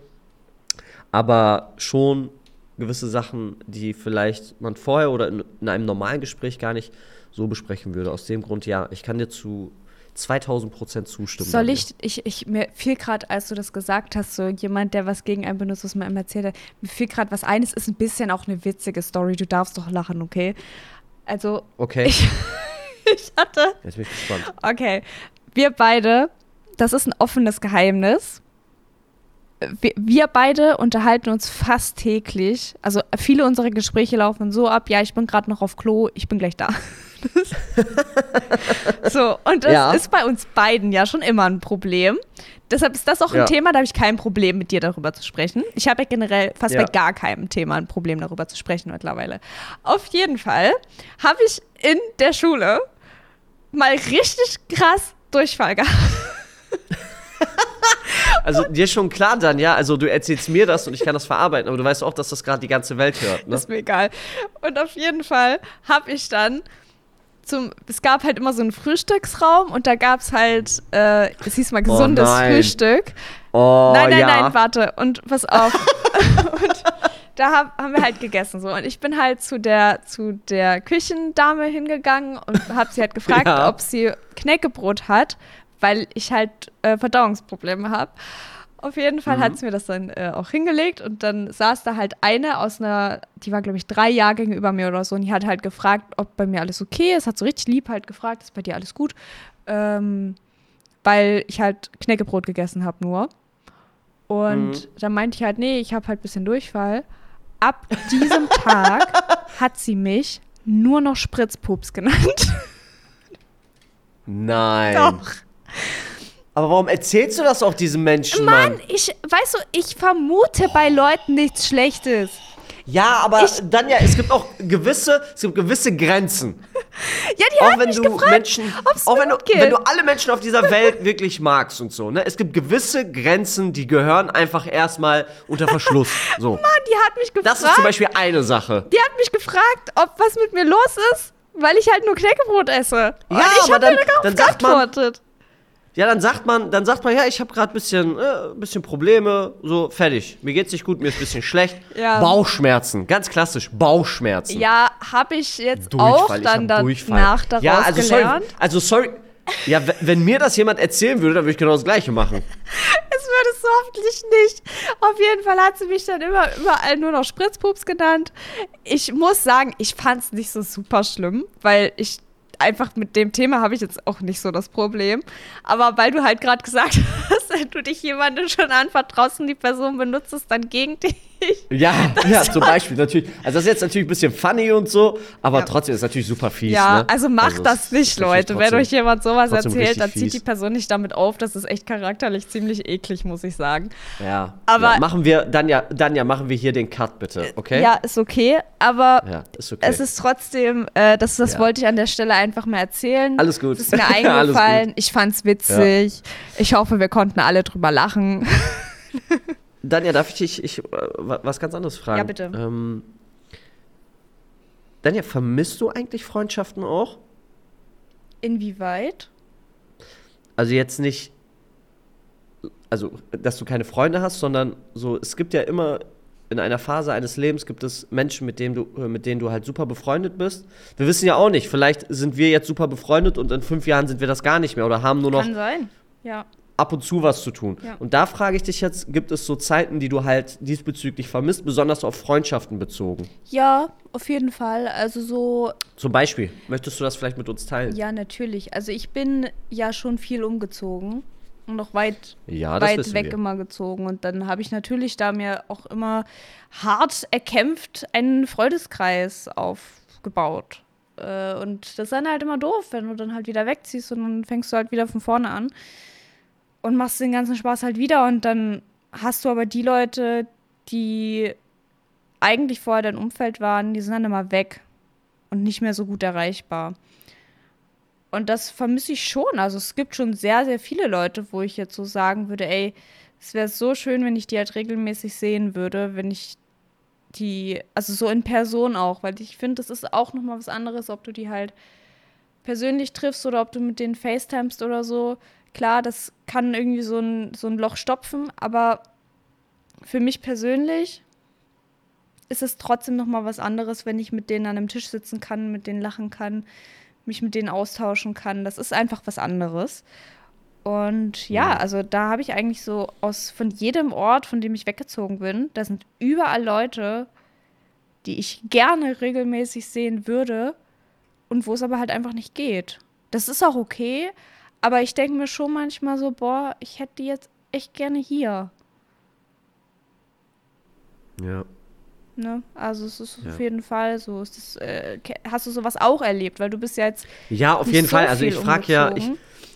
aber schon gewisse Sachen, die vielleicht man vorher oder in, in einem normalen Gespräch gar nicht so besprechen würde. Aus dem Grund, ja, ich kann dir zu 2000 Prozent zustimmen. Soll ich, ich, ich, mir fiel gerade, als du das gesagt hast, so jemand, der was gegen einen benutzt, was man immer erzählt hat, mir fiel gerade was ein, es ist ein bisschen auch eine witzige Story, du darfst doch lachen, okay? Also, okay. ich, ich hatte. Jetzt bin ich gespannt. Okay, wir beide, das ist ein offenes Geheimnis. Wir, beide unterhalten uns fast täglich. Also viele unserer Gespräche laufen so ab, ja, ich bin gerade noch auf Klo, ich bin gleich da. so, und das ja. ist bei uns beiden ja schon immer ein Problem. Deshalb ist das auch ein ja. Thema, da habe ich kein Problem, mit dir darüber zu sprechen. Ich habe ja generell fast ja. bei gar keinem Thema ein Problem, darüber zu sprechen mittlerweile. Auf jeden Fall habe ich in der Schule mal richtig krass Durchfall gehabt. Also dir ist schon klar dann, ja, also du erzählst mir das und ich kann das verarbeiten, aber du weißt auch, dass das gerade die ganze Welt hört. Ne? Ist mir egal. Und auf jeden Fall habe ich dann zum, es gab halt immer so einen Frühstücksraum und da gab es halt, äh, es hieß mal oh gesundes oh Frühstück. Oh, nein, nein, ja. nein, warte. Und pass auf. und da hab, haben wir halt gegessen so. Und ich bin halt zu der, zu der Küchendame hingegangen und habe sie halt gefragt, ja. ob sie Knäckebrot hat, weil ich halt äh, Verdauungsprobleme habe. Auf jeden Fall mhm. hat sie mir das dann äh, auch hingelegt und dann saß da halt eine aus einer, die war glaube ich drei Jahrgänge über mir oder so und die hat halt gefragt, ob bei mir alles okay ist, hat so richtig lieb halt gefragt, ist bei dir alles gut, ähm, weil ich halt Knäckebrot gegessen habe nur. Und mhm. dann meinte ich halt, nee, ich habe halt ein bisschen Durchfall. Ab diesem Tag hat sie mich nur noch Spritzpups genannt. Nein. Doch. Aber warum erzählst du das auch diesem Menschen, Mann? Mann, ich, weißt du, ich vermute bei Leuten nichts Schlechtes. Ja, aber ich, dann ja, es gibt auch gewisse, es gibt gewisse Grenzen. ja, die auch wenn du gefragt, Menschen, auch wenn du, wenn du alle Menschen auf dieser Welt wirklich magst und so, ne? Es gibt gewisse Grenzen, die gehören einfach erstmal unter Verschluss. So. Mann, die hat mich gefragt. Das ist zum Beispiel eine Sache. Die hat mich gefragt, ob was mit mir los ist, weil ich halt nur Knäckebrot esse. Ja, und ich aber dann, dann sagt man, ja, dann sagt man, dann sagt man, ja, ich habe gerade ein bisschen, äh, bisschen Probleme, so fertig. Mir geht's nicht gut, mir ist ein bisschen schlecht. Ja. Bauchschmerzen, ganz klassisch, Bauchschmerzen. Ja, habe ich jetzt Durchfall, auch dann danach daraus ja, also gelernt. Sorry, also sorry, ja, wenn mir das jemand erzählen würde, dann würde ich genau das Gleiche machen. Es würde es so hoffentlich nicht. Auf jeden Fall hat sie mich dann immer überall nur noch Spritzpups genannt. Ich muss sagen, ich fand es nicht so super schlimm, weil ich einfach mit dem Thema habe ich jetzt auch nicht so das Problem. Aber weil du halt gerade gesagt hast, wenn du dich jemandem schon anvertraust und die Person benutzt es dann gegen dich. Ja, ja, zum Beispiel natürlich. Also das ist jetzt natürlich ein bisschen funny und so, aber ja. trotzdem ist es natürlich super fies. Ja, ne? also macht also das nicht, Leute. Trotzdem, wenn euch jemand sowas erzählt, dann zieht die Person nicht damit auf. Das ist echt charakterlich ziemlich eklig, muss ich sagen. Ja. Aber ja, machen wir, dann ja, dann ja, machen wir hier den Cut bitte, okay? Ja, ist okay, aber ja, ist okay. es ist trotzdem, äh, das, das wollte ich an der Stelle einfach mal erzählen. Alles gut. Es ist mir eingefallen. ich fand's witzig. Ich hoffe, wir konnten alle drüber lachen. Danja, darf ich dich ich, äh, was ganz anderes fragen? Ja, bitte. Ähm, Danja, vermisst du eigentlich Freundschaften auch? Inwieweit? Also jetzt nicht, also dass du keine Freunde hast, sondern so, es gibt ja immer in einer Phase eines Lebens gibt es Menschen, mit denen du, äh, mit denen du halt super befreundet bist. Wir wissen ja auch nicht, vielleicht sind wir jetzt super befreundet und in fünf Jahren sind wir das gar nicht mehr oder haben nur noch. Kann sein, ja ab und zu was zu tun. Ja. Und da frage ich dich jetzt, gibt es so Zeiten, die du halt diesbezüglich vermisst, besonders auf Freundschaften bezogen? Ja, auf jeden Fall. Also so. Zum Beispiel, möchtest du das vielleicht mit uns teilen? Ja, natürlich. Also ich bin ja schon viel umgezogen und noch weit, ja, weit weg wir. immer gezogen. Und dann habe ich natürlich da mir auch immer hart erkämpft, einen Freundeskreis auf aufgebaut. Äh, und das ist dann halt immer doof, wenn du dann halt wieder wegziehst und dann fängst du halt wieder von vorne an und machst den ganzen Spaß halt wieder und dann hast du aber die Leute, die eigentlich vorher dein Umfeld waren, die sind dann immer weg und nicht mehr so gut erreichbar. Und das vermisse ich schon. Also es gibt schon sehr, sehr viele Leute, wo ich jetzt so sagen würde, ey, es wäre so schön, wenn ich die halt regelmäßig sehen würde, wenn ich die, also so in Person auch, weil ich finde, das ist auch nochmal was anderes, ob du die halt persönlich triffst oder ob du mit denen FaceTimest oder so. Klar, das kann irgendwie so ein, so ein Loch stopfen, aber für mich persönlich ist es trotzdem nochmal was anderes, wenn ich mit denen an einem Tisch sitzen kann, mit denen lachen kann, mich mit denen austauschen kann. Das ist einfach was anderes. Und ja, also da habe ich eigentlich so aus von jedem Ort, von dem ich weggezogen bin, da sind überall Leute, die ich gerne regelmäßig sehen würde und wo es aber halt einfach nicht geht. Das ist auch okay, aber ich denke mir schon manchmal so, boah, ich hätte die jetzt echt gerne hier. Ja. Ne? Also es ist ja. auf jeden Fall so. Das, äh, hast du sowas auch erlebt? Weil du bist ja jetzt. Ja, auf jeden so Fall. Also ich frage ja, ich,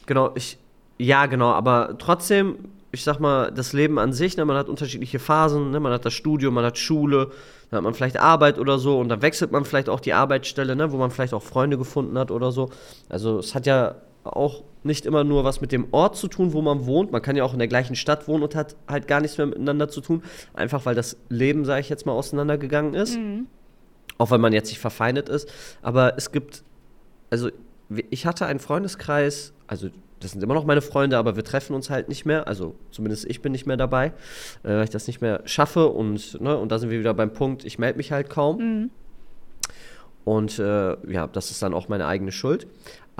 genau, ich, ja, genau, aber trotzdem, ich sag mal, das Leben an sich, ne, man hat unterschiedliche Phasen, ne, man hat das Studium, man hat Schule, dann hat man vielleicht Arbeit oder so und dann wechselt man vielleicht auch die Arbeitsstelle, ne, wo man vielleicht auch Freunde gefunden hat oder so. Also es hat ja auch nicht immer nur was mit dem Ort zu tun, wo man wohnt. Man kann ja auch in der gleichen Stadt wohnen und hat halt gar nichts mehr miteinander zu tun. Einfach weil das Leben, sage ich jetzt mal, auseinandergegangen ist. Mhm. Auch wenn man jetzt nicht verfeindet ist. Aber es gibt, also ich hatte einen Freundeskreis, also das sind immer noch meine Freunde, aber wir treffen uns halt nicht mehr. Also zumindest ich bin nicht mehr dabei, äh, weil ich das nicht mehr schaffe. Und, ne, und da sind wir wieder beim Punkt, ich melde mich halt kaum. Mhm. Und äh, ja, das ist dann auch meine eigene Schuld.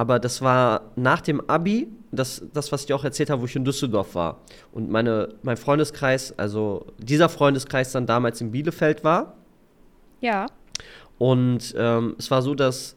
Aber das war nach dem Abi, das, das, was ich dir auch erzählt habe, wo ich in Düsseldorf war. Und meine, mein Freundeskreis, also dieser Freundeskreis dann damals in Bielefeld war. Ja. Und ähm, es war so, dass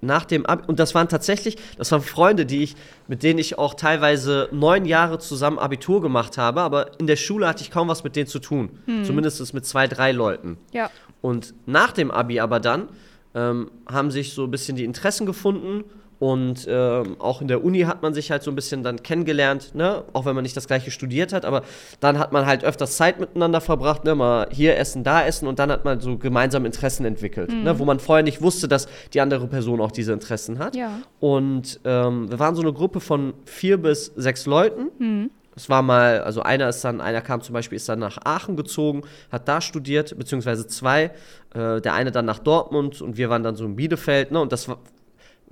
nach dem Abi, und das waren tatsächlich, das waren Freunde, die ich, mit denen ich auch teilweise neun Jahre zusammen Abitur gemacht habe, aber in der Schule hatte ich kaum was mit denen zu tun. Hm. Zumindest mit zwei, drei Leuten. Ja. Und nach dem Abi aber dann ähm, haben sich so ein bisschen die Interessen gefunden und ähm, auch in der Uni hat man sich halt so ein bisschen dann kennengelernt, ne? auch wenn man nicht das gleiche studiert hat, aber dann hat man halt öfters Zeit miteinander verbracht, ne? mal hier essen, da essen und dann hat man so gemeinsame Interessen entwickelt, mhm. ne? wo man vorher nicht wusste, dass die andere Person auch diese Interessen hat. Ja. Und ähm, wir waren so eine Gruppe von vier bis sechs Leuten. Mhm. Es war mal, also einer ist dann, einer kam zum Beispiel, ist dann nach Aachen gezogen, hat da studiert, beziehungsweise zwei. Äh, der eine dann nach Dortmund und wir waren dann so in Bielefeld, ne? Und das war,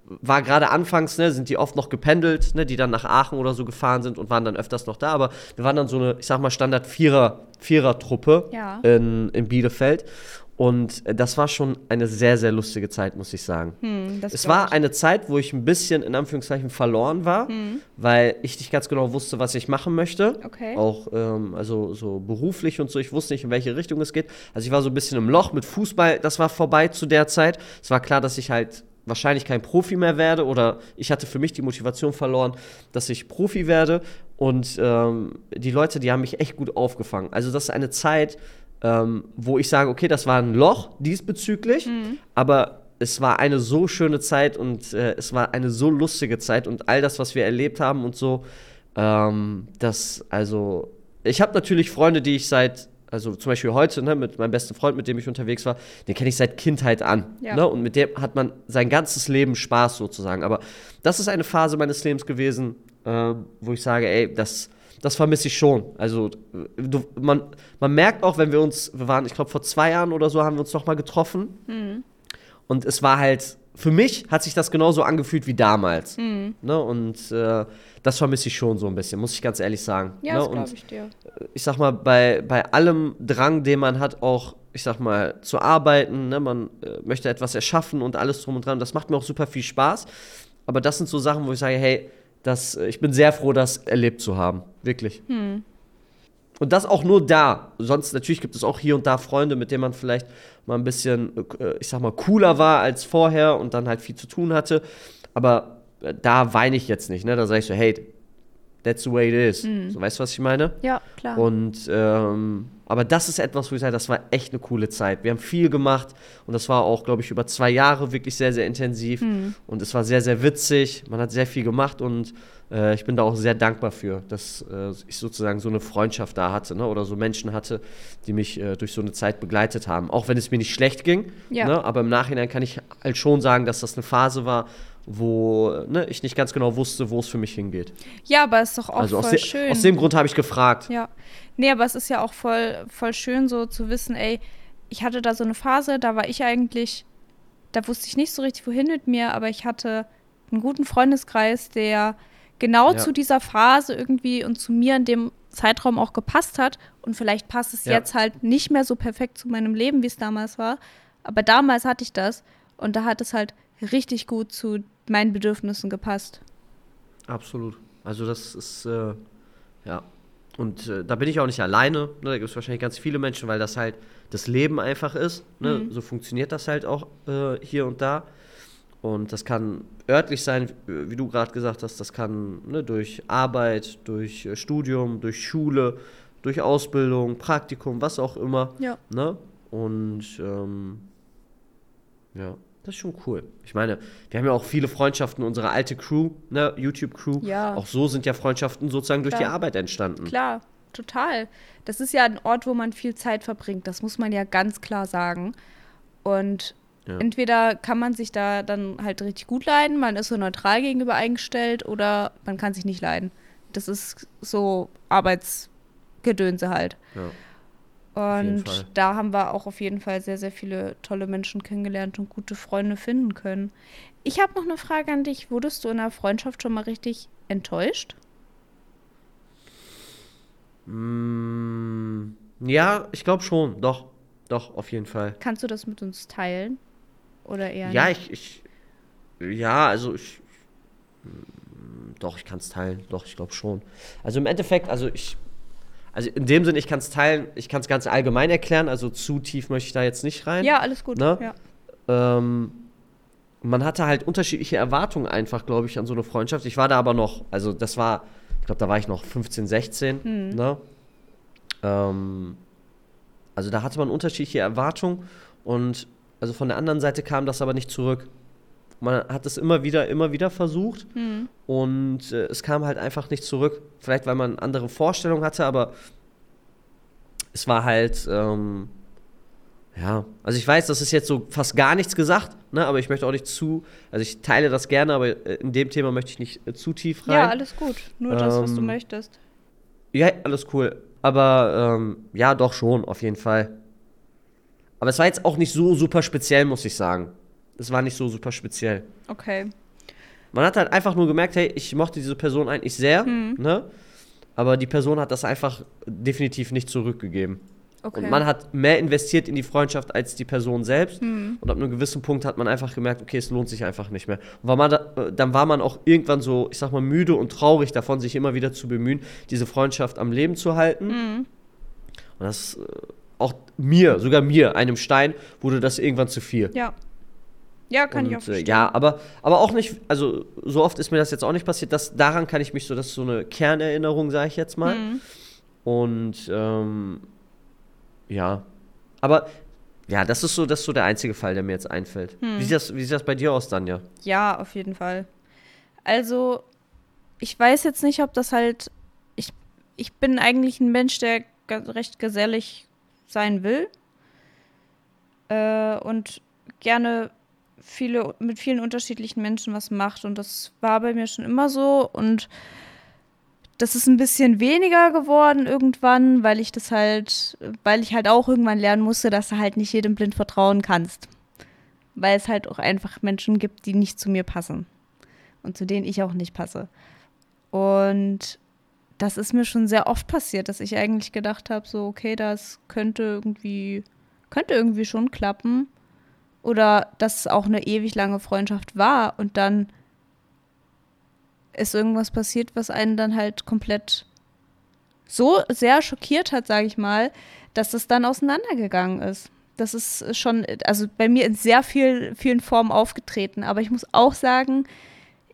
war gerade anfangs, ne, sind die oft noch gependelt, ne, die dann nach Aachen oder so gefahren sind und waren dann öfters noch da. Aber wir waren dann so eine, ich sag mal, Standard-Vierer-Vierer-Truppe ja. in, in Bielefeld. Und das war schon eine sehr, sehr lustige Zeit, muss ich sagen. Hm, es war eine Zeit, wo ich ein bisschen in Anführungszeichen verloren war, hm. weil ich nicht ganz genau wusste, was ich machen möchte. Okay. Auch ähm, also so beruflich und so. Ich wusste nicht, in welche Richtung es geht. Also ich war so ein bisschen im Loch mit Fußball. Das war vorbei zu der Zeit. Es war klar, dass ich halt wahrscheinlich kein Profi mehr werde oder ich hatte für mich die Motivation verloren, dass ich Profi werde. Und ähm, die Leute, die haben mich echt gut aufgefangen. Also das ist eine Zeit, ähm, wo ich sage, okay, das war ein Loch diesbezüglich, mhm. aber es war eine so schöne Zeit und äh, es war eine so lustige Zeit und all das, was wir erlebt haben und so, ähm, das, also, ich habe natürlich Freunde, die ich seit, also zum Beispiel heute, ne, mit meinem besten Freund, mit dem ich unterwegs war, den kenne ich seit Kindheit an. Ja. Ne, und mit dem hat man sein ganzes Leben Spaß sozusagen. Aber das ist eine Phase meines Lebens gewesen, äh, wo ich sage, ey, das, das vermisse ich schon. Also du, man, man merkt auch, wenn wir uns, wir waren, ich glaube vor zwei Jahren oder so, haben wir uns noch mal getroffen. Mhm. Und es war halt, für mich hat sich das genauso angefühlt wie damals. Mhm. Ne? Und äh, das vermisse ich schon so ein bisschen, muss ich ganz ehrlich sagen. Ja, ne? das glaube ich dir. Ich sag mal, bei, bei allem Drang, den man hat, auch, ich sag mal, zu arbeiten, ne? man äh, möchte etwas erschaffen und alles drum und dran, das macht mir auch super viel Spaß. Aber das sind so Sachen, wo ich sage, hey, das, äh, ich bin sehr froh, das erlebt zu haben. Wirklich. Hm. Und das auch nur da. Sonst natürlich gibt es auch hier und da Freunde, mit denen man vielleicht mal ein bisschen, äh, ich sag mal, cooler war als vorher und dann halt viel zu tun hatte. Aber äh, da weine ich jetzt nicht, ne? Da sage ich so, hey, that's the way it is. Mhm. So, weißt du, was ich meine? Ja, klar. Und ähm, Aber das ist etwas, wo ich sage, das war echt eine coole Zeit. Wir haben viel gemacht und das war auch, glaube ich, über zwei Jahre wirklich sehr, sehr intensiv. Mhm. Und es war sehr, sehr witzig. Man hat sehr viel gemacht und äh, ich bin da auch sehr dankbar für, dass äh, ich sozusagen so eine Freundschaft da hatte ne? oder so Menschen hatte, die mich äh, durch so eine Zeit begleitet haben. Auch wenn es mir nicht schlecht ging, ja. ne? aber im Nachhinein kann ich halt schon sagen, dass das eine Phase war, wo ne, ich nicht ganz genau wusste, wo es für mich hingeht. Ja, aber es ist doch auch also voll aus schön. Aus dem Grund habe ich gefragt. Ja. Nee, aber es ist ja auch voll, voll schön so zu wissen, ey, ich hatte da so eine Phase, da war ich eigentlich, da wusste ich nicht so richtig, wohin mit mir, aber ich hatte einen guten Freundeskreis, der genau ja. zu dieser Phase irgendwie und zu mir in dem Zeitraum auch gepasst hat. Und vielleicht passt es ja. jetzt halt nicht mehr so perfekt zu meinem Leben, wie es damals war. Aber damals hatte ich das und da hat es halt richtig gut zu meinen Bedürfnissen gepasst. Absolut. Also das ist, äh, ja. Und äh, da bin ich auch nicht alleine. Ne? Da gibt es wahrscheinlich ganz viele Menschen, weil das halt das Leben einfach ist. Ne? Mhm. So funktioniert das halt auch äh, hier und da. Und das kann örtlich sein, wie du gerade gesagt hast, das kann ne, durch Arbeit, durch äh, Studium, durch Schule, durch Ausbildung, Praktikum, was auch immer. Ja. Ne? Und ähm, ja, das ist schon cool. Ich meine, wir haben ja auch viele Freundschaften, unsere alte Crew, ne, YouTube-Crew. Ja. Auch so sind ja Freundschaften sozusagen durch Klar. die Arbeit entstanden. Klar, total. Das ist ja ein Ort, wo man viel Zeit verbringt. Das muss man ja ganz klar sagen. Und ja. Entweder kann man sich da dann halt richtig gut leiden, man ist so neutral gegenüber eingestellt, oder man kann sich nicht leiden. Das ist so Arbeitsgedönse halt. Ja. Und da haben wir auch auf jeden Fall sehr, sehr viele tolle Menschen kennengelernt und gute Freunde finden können. Ich habe noch eine Frage an dich. Wurdest du in der Freundschaft schon mal richtig enttäuscht? Mm, ja, ich glaube schon. Doch. Doch, auf jeden Fall. Kannst du das mit uns teilen? Oder eher Ja, nicht? ich, ich. Ja, also ich. Doch, ich kann es teilen. Doch, ich glaube schon. Also im Endeffekt, also ich. Also in dem Sinne, ich kann es teilen, ich kann es ganz allgemein erklären, also zu tief möchte ich da jetzt nicht rein. Ja, alles gut. Ne? Ja. Ähm, man hatte halt unterschiedliche Erwartungen einfach, glaube ich, an so eine Freundschaft. Ich war da aber noch, also das war, ich glaube, da war ich noch 15, 16. Hm. Ne? Ähm, also da hatte man unterschiedliche Erwartungen und also von der anderen Seite kam das aber nicht zurück. Man hat es immer wieder, immer wieder versucht mhm. und äh, es kam halt einfach nicht zurück. Vielleicht, weil man andere Vorstellungen hatte, aber es war halt, ähm, ja, also ich weiß, das ist jetzt so fast gar nichts gesagt, ne, aber ich möchte auch nicht zu, also ich teile das gerne, aber äh, in dem Thema möchte ich nicht äh, zu tief rein. Ja, alles gut, nur ähm, das, was du ähm, möchtest. Ja, alles cool. Aber ähm, ja, doch schon, auf jeden Fall. Aber es war jetzt auch nicht so super speziell, muss ich sagen. Es war nicht so super speziell. Okay. Man hat halt einfach nur gemerkt, hey, ich mochte diese Person eigentlich sehr, hm. ne? Aber die Person hat das einfach definitiv nicht zurückgegeben. Okay. Und man hat mehr investiert in die Freundschaft als die Person selbst. Hm. Und ab einem gewissen Punkt hat man einfach gemerkt, okay, es lohnt sich einfach nicht mehr. Und war man da, äh, dann war man auch irgendwann so, ich sag mal, müde und traurig davon, sich immer wieder zu bemühen, diese Freundschaft am Leben zu halten. Hm. Und das äh, auch mir, sogar mir, einem Stein, wurde das irgendwann zu viel. Ja. Ja, kann und, ich auch äh, verstehen. Ja, aber, aber auch nicht, also so oft ist mir das jetzt auch nicht passiert. dass daran kann ich mich so, das ist so eine Kernerinnerung, sage ich jetzt mal. Mhm. Und ähm, ja, aber ja, das ist so, das ist so der einzige Fall, der mir jetzt einfällt. Mhm. Wie, sieht das, wie sieht das bei dir aus, Danja? Ja, auf jeden Fall. Also, ich weiß jetzt nicht, ob das halt. Ich, ich bin eigentlich ein Mensch, der recht gesellig sein will äh, und gerne viele mit vielen unterschiedlichen Menschen was macht und das war bei mir schon immer so und das ist ein bisschen weniger geworden irgendwann, weil ich das halt, weil ich halt auch irgendwann lernen musste, dass du halt nicht jedem blind vertrauen kannst. Weil es halt auch einfach Menschen gibt, die nicht zu mir passen. Und zu denen ich auch nicht passe. Und das ist mir schon sehr oft passiert, dass ich eigentlich gedacht habe, so, okay, das könnte irgendwie, könnte irgendwie schon klappen. Oder dass es auch eine ewig lange Freundschaft war und dann ist irgendwas passiert, was einen dann halt komplett so sehr schockiert hat, sage ich mal, dass es dann auseinandergegangen ist. Das ist schon, also bei mir in sehr viel, vielen Formen aufgetreten. Aber ich muss auch sagen,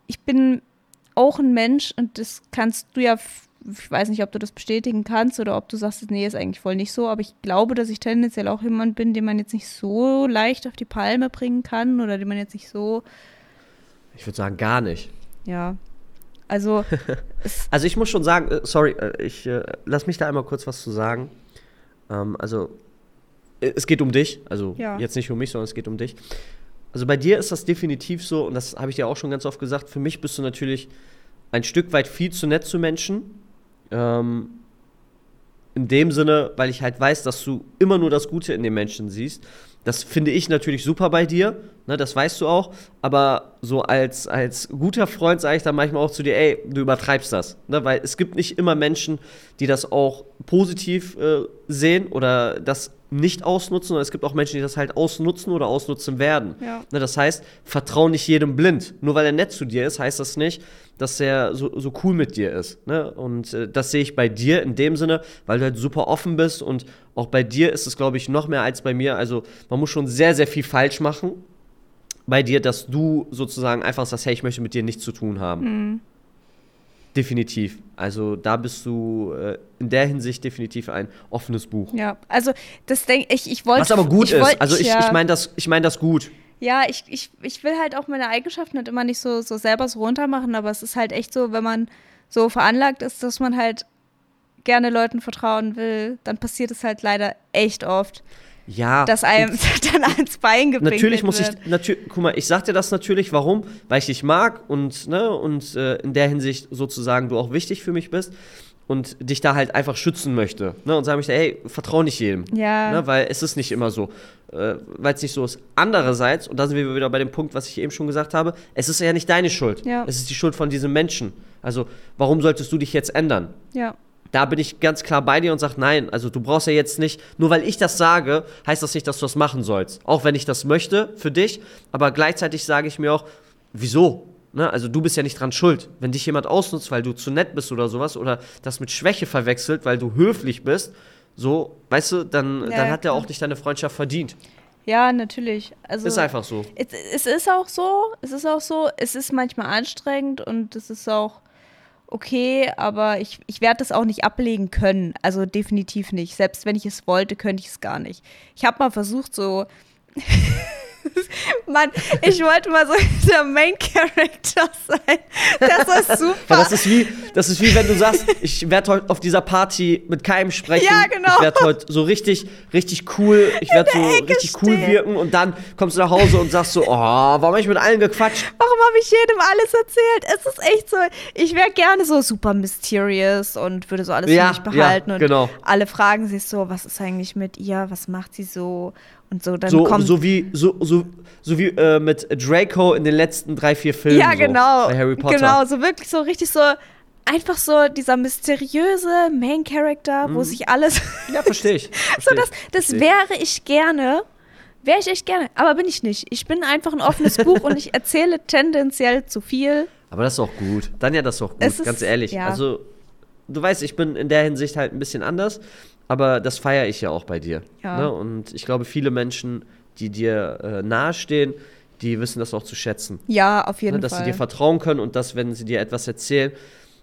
ich bin auch ein Mensch und das kannst du ja ich weiß nicht, ob du das bestätigen kannst oder ob du sagst, nee, ist eigentlich voll nicht so, aber ich glaube, dass ich tendenziell auch jemand bin, den man jetzt nicht so leicht auf die Palme bringen kann oder den man jetzt nicht so. Ich würde sagen, gar nicht. Ja. Also. also ich muss schon sagen, äh, sorry, äh, ich äh, lass mich da einmal kurz was zu sagen. Ähm, also es geht um dich, also ja. jetzt nicht um mich, sondern es geht um dich. Also bei dir ist das definitiv so, und das habe ich dir auch schon ganz oft gesagt, für mich bist du natürlich ein Stück weit viel zu nett zu Menschen. Ähm, in dem Sinne, weil ich halt weiß, dass du immer nur das Gute in den Menschen siehst. Das finde ich natürlich super bei dir, ne, das weißt du auch. Aber so als, als guter Freund sage ich dann manchmal auch zu dir, ey, du übertreibst das. Ne, weil es gibt nicht immer Menschen, die das auch positiv äh, sehen oder das nicht ausnutzen, sondern es gibt auch Menschen, die das halt ausnutzen oder ausnutzen werden. Ja. Ne, das heißt, vertrau nicht jedem blind. Nur weil er nett zu dir ist, heißt das nicht, dass er so, so cool mit dir ist. Ne? Und äh, das sehe ich bei dir in dem Sinne, weil du halt super offen bist und auch bei dir ist es, glaube ich, noch mehr als bei mir. Also man muss schon sehr, sehr viel falsch machen bei dir, dass du sozusagen einfach sagst, hey, ich möchte mit dir nichts zu tun haben. Mhm. Definitiv. Also da bist du äh, in der Hinsicht definitiv ein offenes Buch. Ja, also das denke ich, ich wollte. Was aber gut ist. Also ich, ja. ich meine das, ich mein das gut. Ja, ich, ich, ich will halt auch meine Eigenschaften halt immer nicht so, so selber so runter machen, aber es ist halt echt so, wenn man so veranlagt ist, dass man halt gerne Leuten vertrauen will, dann passiert es halt leider echt oft. Ja. Dass einem dann ans Bein gepinkelt Natürlich muss ich, natürlich, guck mal, ich sag dir das natürlich, warum? Weil ich dich mag und, ne, und äh, in der Hinsicht sozusagen du auch wichtig für mich bist und dich da halt einfach schützen möchte. Ne, und sagen möchte, ey, vertrau nicht jedem. Ja. Ne, weil es ist nicht immer so. Äh, weil es nicht so ist. Andererseits, und da sind wir wieder bei dem Punkt, was ich eben schon gesagt habe, es ist ja nicht deine Schuld. Ja. Es ist die Schuld von diesem Menschen. Also, warum solltest du dich jetzt ändern? Ja da bin ich ganz klar bei dir und sage, nein, also du brauchst ja jetzt nicht, nur weil ich das sage, heißt das nicht, dass du das machen sollst. Auch wenn ich das möchte für dich, aber gleichzeitig sage ich mir auch, wieso? Ne? Also du bist ja nicht dran schuld. Wenn dich jemand ausnutzt, weil du zu nett bist oder sowas, oder das mit Schwäche verwechselt, weil du höflich bist, so, weißt du, dann, ja, dann hat er auch nicht deine Freundschaft verdient. Ja, natürlich. Also, ist einfach so. Es, es ist auch so, es ist auch so, es ist manchmal anstrengend und es ist auch okay, aber ich, ich werde das auch nicht ablegen können. Also definitiv nicht. Selbst wenn ich es wollte, könnte ich es gar nicht. Ich habe mal versucht, so Mann, ich wollte mal so der Main Character sein. Das ist super. Ja, das, ist wie, das ist wie wenn du sagst, ich werde heute auf dieser Party mit keinem sprechen. Ja, genau. Ich werde heute so richtig, richtig cool, ich werde so Ecke richtig cool stehen. wirken und dann kommst du nach Hause und sagst so, oh, warum habe ich mit allen gequatscht? Warum habe ich jedem alles erzählt? Es ist echt so, ich wäre gerne so super mysterious und würde so alles ja, für mich behalten. Ja, genau. Und alle fragen sich so, was ist eigentlich mit ihr? Was macht sie so? Und so, dann so, kommt so wie, so, so, so wie äh, mit Draco in den letzten drei, vier Filmen. Ja, genau. So, bei Harry Potter. Genau, so wirklich so richtig so, einfach so dieser mysteriöse Main Character, mhm. wo sich alles. ja, verstehe ich. Versteh so, das, das wäre ich gerne. Wäre ich echt gerne, aber bin ich nicht. Ich bin einfach ein offenes Buch und ich erzähle tendenziell zu viel. Aber das ist auch gut. Dann ja, das ist auch gut, ist, ganz ehrlich. Ja. Also, du weißt, ich bin in der Hinsicht halt ein bisschen anders. Aber das feiere ich ja auch bei dir. Ja. Ne? Und ich glaube, viele Menschen, die dir äh, nahestehen, die wissen das auch zu schätzen. Ja, auf jeden ne? dass Fall. Dass sie dir vertrauen können und dass, wenn sie dir etwas erzählen,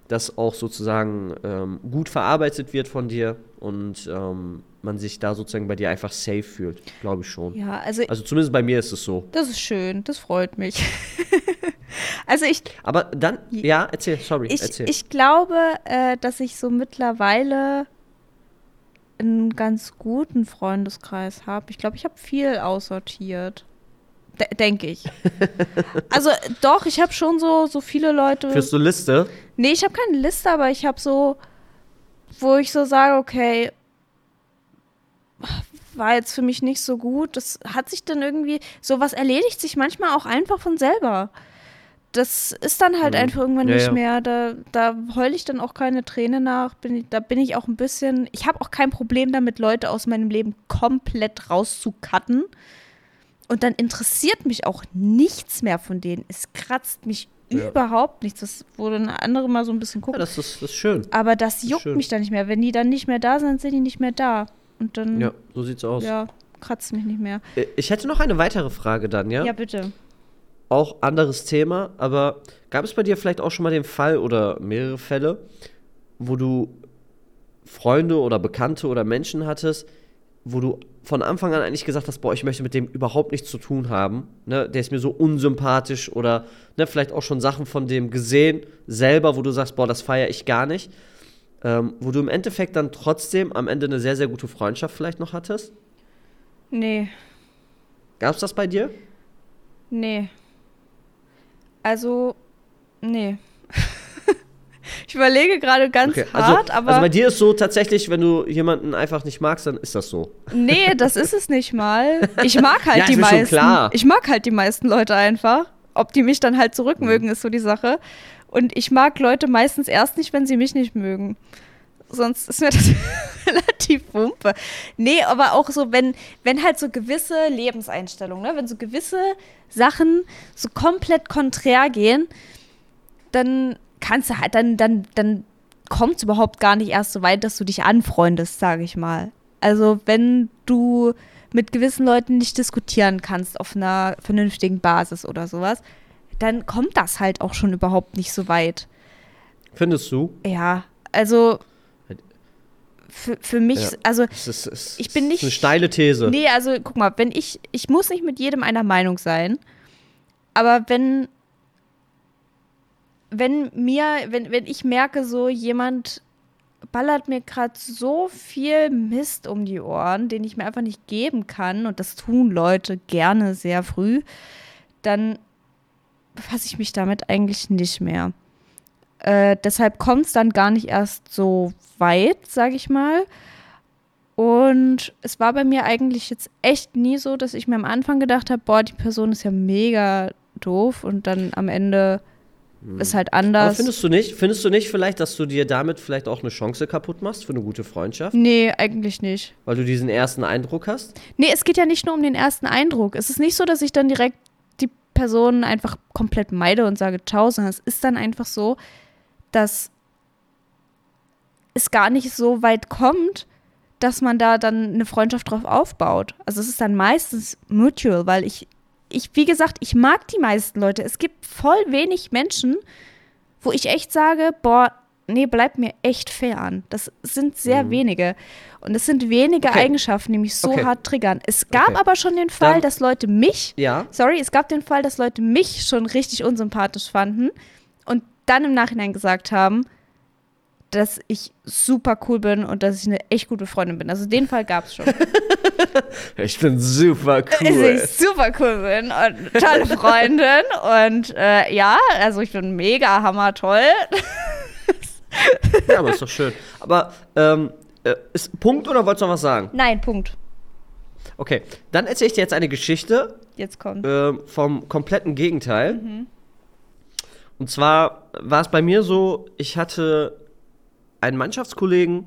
das auch sozusagen ähm, gut verarbeitet wird von dir und ähm, man sich da sozusagen bei dir einfach safe fühlt, glaube ich schon. Ja, also, also zumindest bei mir ist es so. Das ist schön, das freut mich. also ich. Aber dann, ja, erzähl, sorry, ich, erzähl. Ich glaube, äh, dass ich so mittlerweile einen ganz guten Freundeskreis habe. Ich glaube, ich habe viel aussortiert. D Denke ich. also doch, ich habe schon so, so viele Leute. Führst du Liste? Nee, ich habe keine Liste, aber ich habe so, wo ich so sage, okay, war jetzt für mich nicht so gut. Das hat sich dann irgendwie, sowas erledigt sich manchmal auch einfach von selber das ist dann halt mhm. einfach irgendwann ja, nicht ja. mehr. Da, da heule ich dann auch keine Träne nach. Bin da bin ich auch ein bisschen. Ich habe auch kein Problem damit, Leute aus meinem Leben komplett rauszucutten. Und dann interessiert mich auch nichts mehr von denen. Es kratzt mich ja. überhaupt nichts. Das wurde eine andere mal so ein bisschen gucken. Ja, das ist, das ist schön. Aber das, das juckt mich dann nicht mehr. Wenn die dann nicht mehr da sind, sind die nicht mehr da. Und dann. Ja, so sieht's aus. Ja, kratzt mich nicht mehr. Äh, ich hätte noch eine weitere Frage dann, ja? Ja, bitte auch anderes Thema, aber gab es bei dir vielleicht auch schon mal den Fall oder mehrere Fälle, wo du Freunde oder Bekannte oder Menschen hattest, wo du von Anfang an eigentlich gesagt hast, boah, ich möchte mit dem überhaupt nichts zu tun haben. Ne? Der ist mir so unsympathisch oder ne, vielleicht auch schon Sachen von dem gesehen, selber, wo du sagst, boah, das feiere ich gar nicht. Ähm, wo du im Endeffekt dann trotzdem am Ende eine sehr, sehr gute Freundschaft vielleicht noch hattest? Nee. Gab es das bei dir? Nee. Also, nee. ich überlege gerade ganz Okay, also, hart, aber. also bei dir ist so tatsächlich, wenn du jemanden einfach nicht magst, dann ist das so. Nee, das ist es nicht mal. Ich mag halt Ja, die mir schon meisten. klar. Ich mag halt die meisten Leute einfach. Ob die mich dann halt zurückmögen, Mhm. ist so die Sache. Und ich mag Leute meistens erst nicht, wenn sie mich nicht mögen. Sonst ist mir das relativ wumpe. Nee, aber auch so, wenn, wenn halt so gewisse Lebenseinstellungen, ne, wenn so gewisse Sachen so komplett konträr gehen, dann kannst du halt, dann, dann, dann kommt es überhaupt gar nicht erst so weit, dass du dich anfreundest, sage ich mal. Also wenn du mit gewissen Leuten nicht diskutieren kannst auf einer vernünftigen Basis oder sowas, dann kommt das halt auch schon überhaupt nicht so weit. Findest du? Ja, also für, für mich, Ja. also Das ist, ist Ich bin nicht- eine steile These. Nee, also guck mal, wenn ich, ich muss nicht mit jedem einer Meinung sein, aber wenn, wenn mir, wenn, wenn ich merke, so jemand ballert mir gerade so viel Mist um die Ohren, den ich mir einfach nicht geben kann, und das tun Leute gerne sehr früh, dann befasse ich mich damit eigentlich nicht mehr. Äh, deshalb kommt es dann gar nicht erst so weit, sage ich mal. Und es war bei mir eigentlich jetzt echt nie so, dass ich mir am Anfang gedacht habe, boah, die Person ist ja mega doof und dann am Ende ist halt Aber anders. findest du nicht, findest du nicht vielleicht, dass du dir damit vielleicht auch eine Chance kaputt machst für eine gute Freundschaft? nee, eigentlich nicht. Weil du diesen ersten Eindruck hast? Nee, es geht ja nicht nur um den ersten Eindruck. Es ist nicht so, dass ich dann direkt die Person einfach komplett meide und sage ciao, sondern es ist dann einfach so, dass es gar nicht so weit kommt, dass man da dann eine Freundschaft drauf aufbaut. Also es ist dann meistens mutual, weil ich, ich, wie gesagt, ich mag die meisten Leute. Es gibt voll wenig Menschen, wo ich echt sage, boah, nee, bleib mir echt fern. Das sind sehr wenige. Und es sind wenige Mhm. Okay. Eigenschaften, die mich so Okay. hart triggern. Es gab Okay. aber schon den Fall, Dann- dass Leute mich, Ja. sorry, es gab den Fall, dass Leute mich schon richtig unsympathisch fanden und dann im Nachhinein gesagt haben, dass ich super cool bin und dass ich eine echt gute Freundin bin. Also den Fall gab es schon. Ich bin super dass cool. ich super cool bin und tolle Freundin und äh, ja, also ich bin mega hammer toll. ja, aber ist doch schön. Aber ähm, äh, ist Punkt oder wolltest du noch was sagen? Nein, Punkt. Okay, dann erzähle ich dir jetzt eine Geschichte Jetzt kommt. ähm, vom kompletten Gegenteil. Und zwar war es bei mir so, ich hatte einen Mannschaftskollegen,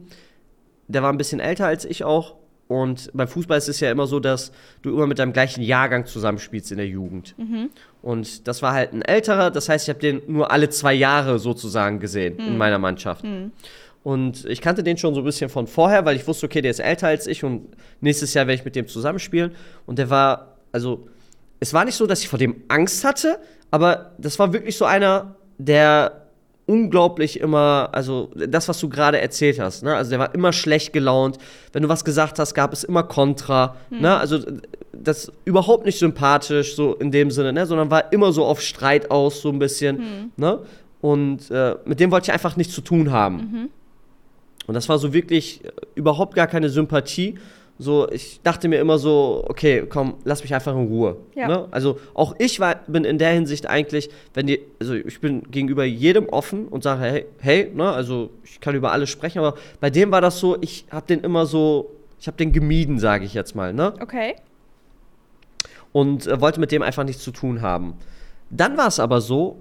der war ein bisschen älter als ich auch. Und beim Fußball ist es ja immer so, dass du immer mit deinem gleichen Jahrgang zusammenspielst in der Jugend. Und das war halt ein älterer, das heißt, ich habe den nur alle zwei Jahre sozusagen gesehen in meiner Mannschaft. Und ich kannte den schon so ein bisschen von vorher, weil ich wusste, okay, der ist älter als ich und nächstes Jahr werde ich mit dem zusammenspielen. Und der war, also, es war nicht so, dass ich vor dem Angst hatte, aber das war wirklich so einer, der unglaublich immer, also das, was du gerade erzählt hast, ne? Also der war immer schlecht gelaunt. Wenn du was gesagt hast, gab es immer Kontra, ne? Also das überhaupt nicht sympathisch, so in dem Sinne, ne? Sondern war immer so auf Streit aus, so ein bisschen, ne? Und äh, mit dem wollte ich einfach nichts zu tun haben. Und das war so wirklich äh, überhaupt gar keine Sympathie. So, ich dachte mir immer so, okay, komm, lass mich einfach in Ruhe. Ja. Ne? Also auch ich war, bin in der Hinsicht eigentlich, wenn die, also ich bin gegenüber jedem offen und sage, hey, hey, ne, also ich kann über alles sprechen, aber bei dem war das so, ich habe den immer so, ich habe den gemieden, sage ich jetzt mal, ne? Okay. und äh, wollte mit dem einfach nichts zu tun haben. Dann war es aber so,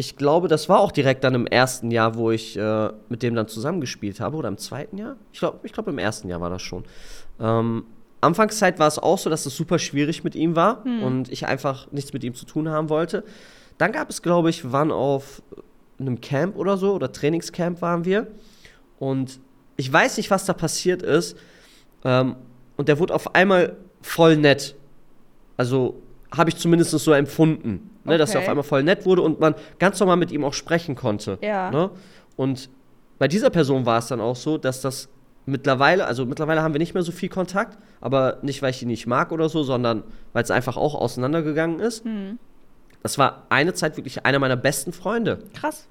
ich glaube, das war auch direkt dann im ersten Jahr, wo ich äh, mit dem dann zusammengespielt habe, oder im zweiten Jahr? Ich glaube, ich glaub, im ersten Jahr war das schon. Ähm, Anfangszeit war es auch so, dass es super schwierig mit ihm war und ich einfach nichts mit ihm zu tun haben wollte. Dann gab es, glaube ich, waren auf einem Camp oder so, oder Trainingscamp waren wir. Und ich weiß nicht, was da passiert ist. Ähm, und der wurde auf einmal voll nett. Also habe ich zumindest so empfunden, ne, dass er Okay. auf einmal voll nett wurde und man ganz normal mit ihm auch sprechen konnte. Ja. Ne? Und bei dieser Person war es dann auch so, dass das mittlerweile, also mittlerweile haben wir nicht mehr so viel Kontakt, aber nicht, weil ich ihn nicht mag oder so, sondern weil es einfach auch auseinandergegangen ist. Hm. Das war eine Zeit wirklich einer meiner besten Freunde. Krass.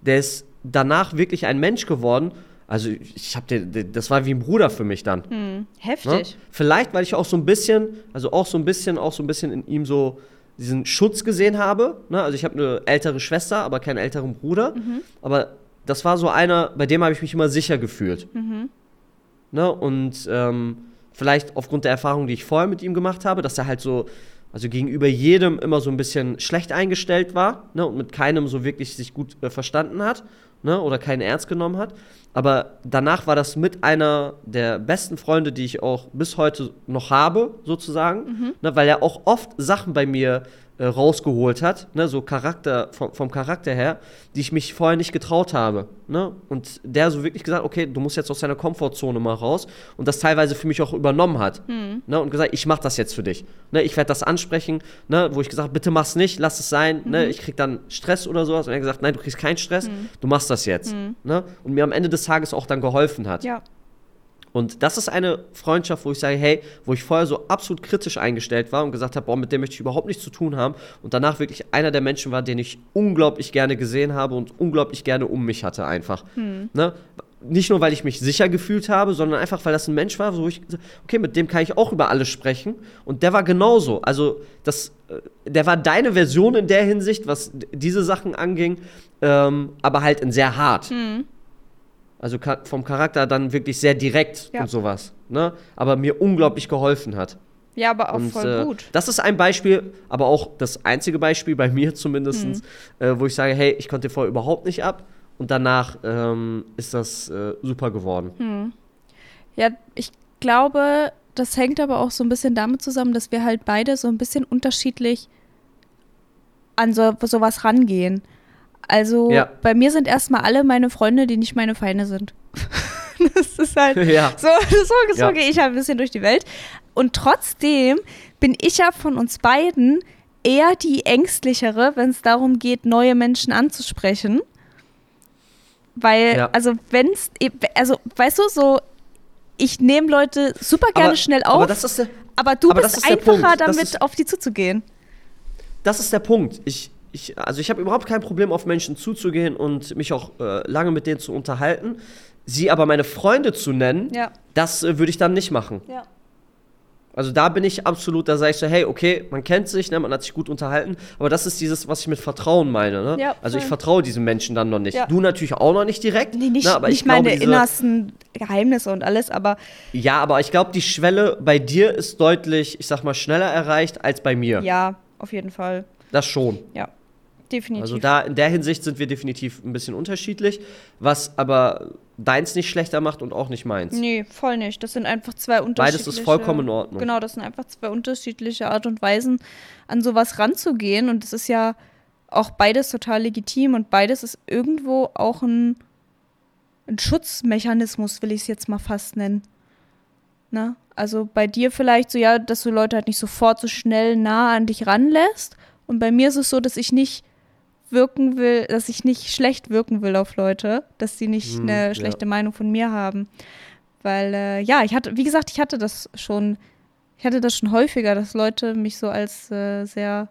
Der ist danach wirklich ein Mensch geworden. Also ich habe das war wie ein Bruder für mich dann. Hm. Ne? Heftig. Vielleicht, weil ich auch so ein bisschen, also auch so ein bisschen, auch so ein bisschen in ihm so diesen Schutz gesehen habe. Ne? Also ich habe eine ältere Schwester, aber keinen älteren Bruder. Aber das war so einer, bei dem habe ich mich immer sicher gefühlt. Ne? Und ähm, vielleicht aufgrund der Erfahrung, die ich vorher mit ihm gemacht habe, dass er halt so, also gegenüber jedem immer so ein bisschen schlecht eingestellt war ne? und mit keinem so wirklich sich gut äh, verstanden hat ne? oder keinen ernst genommen hat. Aber danach war das mit einer der besten Freunde, die ich auch bis heute noch habe, sozusagen, ne? weil er auch oft Sachen bei mir äh, rausgeholt hat, ne? so Charakter, vom, vom Charakter her, die ich mich vorher nicht getraut habe. Ne? Und der so wirklich gesagt, okay, du musst jetzt aus deiner Komfortzone mal raus und das teilweise für mich auch übernommen hat. Ne? Und gesagt, ich mach das jetzt für dich. Ne? Ich werde das ansprechen, ne? wo ich gesagt habe, bitte mach's nicht, lass es sein, ne? ich krieg dann Stress oder sowas. Und er hat gesagt, nein, du kriegst keinen Stress, du machst das jetzt. Ne? Und mir am Ende des Tages auch dann geholfen hat. Ja. Und das ist eine Freundschaft, wo ich sage, hey, wo ich vorher so absolut kritisch eingestellt war und gesagt habe, boah, mit dem möchte ich überhaupt nichts zu tun haben. Und danach wirklich einer der Menschen war, den ich unglaublich gerne gesehen habe und unglaublich gerne um mich hatte einfach. Ne? Nicht nur, weil ich mich sicher gefühlt habe, sondern einfach, weil das ein Mensch war, wo ich, gesagt habe, okay, mit dem kann ich auch über alles sprechen. Und der war genauso. Also, das, äh, der war deine Version in der Hinsicht, was diese Sachen anging, ähm, aber halt in sehr hart. Also vom Charakter dann wirklich sehr direkt Ja. und sowas. Ne? Aber mir unglaublich geholfen hat. Ja, aber auch und, voll äh, gut. Das ist ein Beispiel, aber auch das einzige Beispiel bei mir zumindest, Hm. äh, wo ich sage, hey, ich konnte vorher überhaupt nicht ab. Und danach ähm, ist das äh, super geworden. Hm. Ja, ich glaube, das hängt aber auch so ein bisschen damit zusammen, dass wir halt beide so ein bisschen unterschiedlich an so, sowas rangehen. Also Ja. bei mir sind erstmal alle meine Freunde, die nicht meine Feinde sind. das ist halt ja. so, so, so Ja. gehe ich halt ein bisschen durch die Welt. Und trotzdem bin ich ja von uns beiden eher die ängstlichere, wenn es darum geht, neue Menschen anzusprechen. Weil, Ja. also wenn es, also weißt du, so, ich nehme Leute super gerne Aber- schnell auf, Aber aber, das ist der, du aber bist einfacher damit, auf die zuzugehen. das ist der Punkt. Ich, ich, also ich habe überhaupt kein Problem, auf Menschen zuzugehen und mich auch äh, lange mit denen zu unterhalten. Sie aber meine Freunde zu nennen, Ja. das äh, würde ich dann nicht machen. Ja. Also da bin ich absolut, da sage ich so, hey, okay, man kennt sich, ne, man hat sich gut unterhalten, aber das ist dieses, was ich mit Vertrauen meine. Ne? Ja, also ich vertraue diesem Menschen dann noch nicht. Du natürlich auch noch nicht direkt. Nee, nicht, ne, aber nicht ich glaube, meine diese, innersten Geheimnisse und alles, aber Ja, aber ich glaube, die Schwelle bei dir ist deutlich, ich sag mal, schneller erreicht als bei mir. ja, auf jeden Fall. Das schon. Ja, definitiv. Also da in der Hinsicht sind wir definitiv ein bisschen unterschiedlich, was aber deins nicht schlechter macht und auch nicht meins. Nee, voll nicht. Das sind einfach zwei unterschiedliche. Beides ist vollkommen in Ordnung. Genau, das sind einfach zwei unterschiedliche Art und Weisen, an sowas ranzugehen. Und es ist ja auch beides total legitim und beides ist irgendwo auch ein, ein Schutzmechanismus, will ich es jetzt mal fast nennen. Na? Also bei dir vielleicht so, ja, dass du Leute halt nicht sofort so schnell nah an dich ranlässt. Und bei mir ist es so, dass ich nicht wirken will, dass ich nicht schlecht wirken will auf Leute, dass sie nicht Hm, eine ja. schlechte Meinung von mir haben. Weil, äh, ja, ich hatte, wie gesagt, ich hatte das schon, ich hatte das schon häufiger, dass Leute mich so als äh, sehr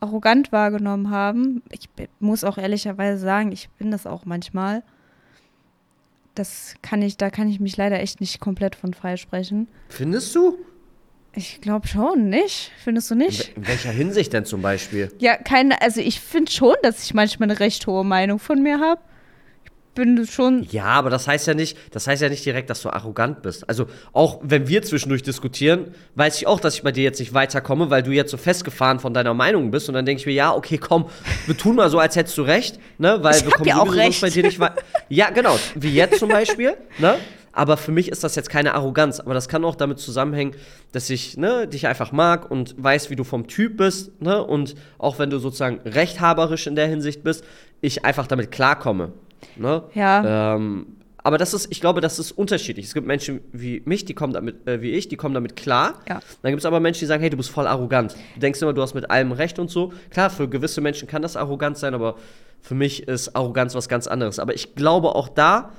arrogant wahrgenommen haben. Ich muss auch ehrlicherweise sagen, ich bin das auch manchmal. Das kann ich, da kann ich mich leider echt nicht komplett von freisprechen. Findest du? Ich glaube schon, nicht? Findest du nicht? in welcher Hinsicht denn zum Beispiel? Ja, keine, also ich finde schon, dass ich manchmal eine recht hohe Meinung von mir habe. Ich bin schon. Ja, aber das heißt ja nicht, das heißt ja nicht direkt, dass du arrogant bist. Also auch wenn wir zwischendurch diskutieren, weiß ich auch, dass ich bei dir jetzt nicht weiterkomme, weil du jetzt so festgefahren von deiner Meinung bist und dann denke ich mir, ja, okay, komm, wir tun mal so, als hättest du recht, ne? Weil Ich wir kommen ja auch recht. bei dir nicht wei- Ja, genau, wie jetzt zum Beispiel, ne? Aber für mich ist das jetzt keine Arroganz, aber das kann auch damit zusammenhängen, dass ich ne, dich einfach mag und weiß, wie du vom Typ bist, ne? Und auch wenn du sozusagen rechthaberisch in der Hinsicht bist, ich einfach damit klarkomme. Ne? Ja. Ähm, aber das ist, ich glaube, das ist unterschiedlich. Es gibt Menschen wie mich, die kommen damit, äh, wie ich, die kommen damit klar. Ja. Dann gibt es aber Menschen, die sagen, hey, du bist voll arrogant. Du denkst immer, du hast mit allem recht und so. Klar, für gewisse Menschen kann das arrogant sein, aber Für mich ist Arroganz was ganz anderes. Aber ich glaube, auch da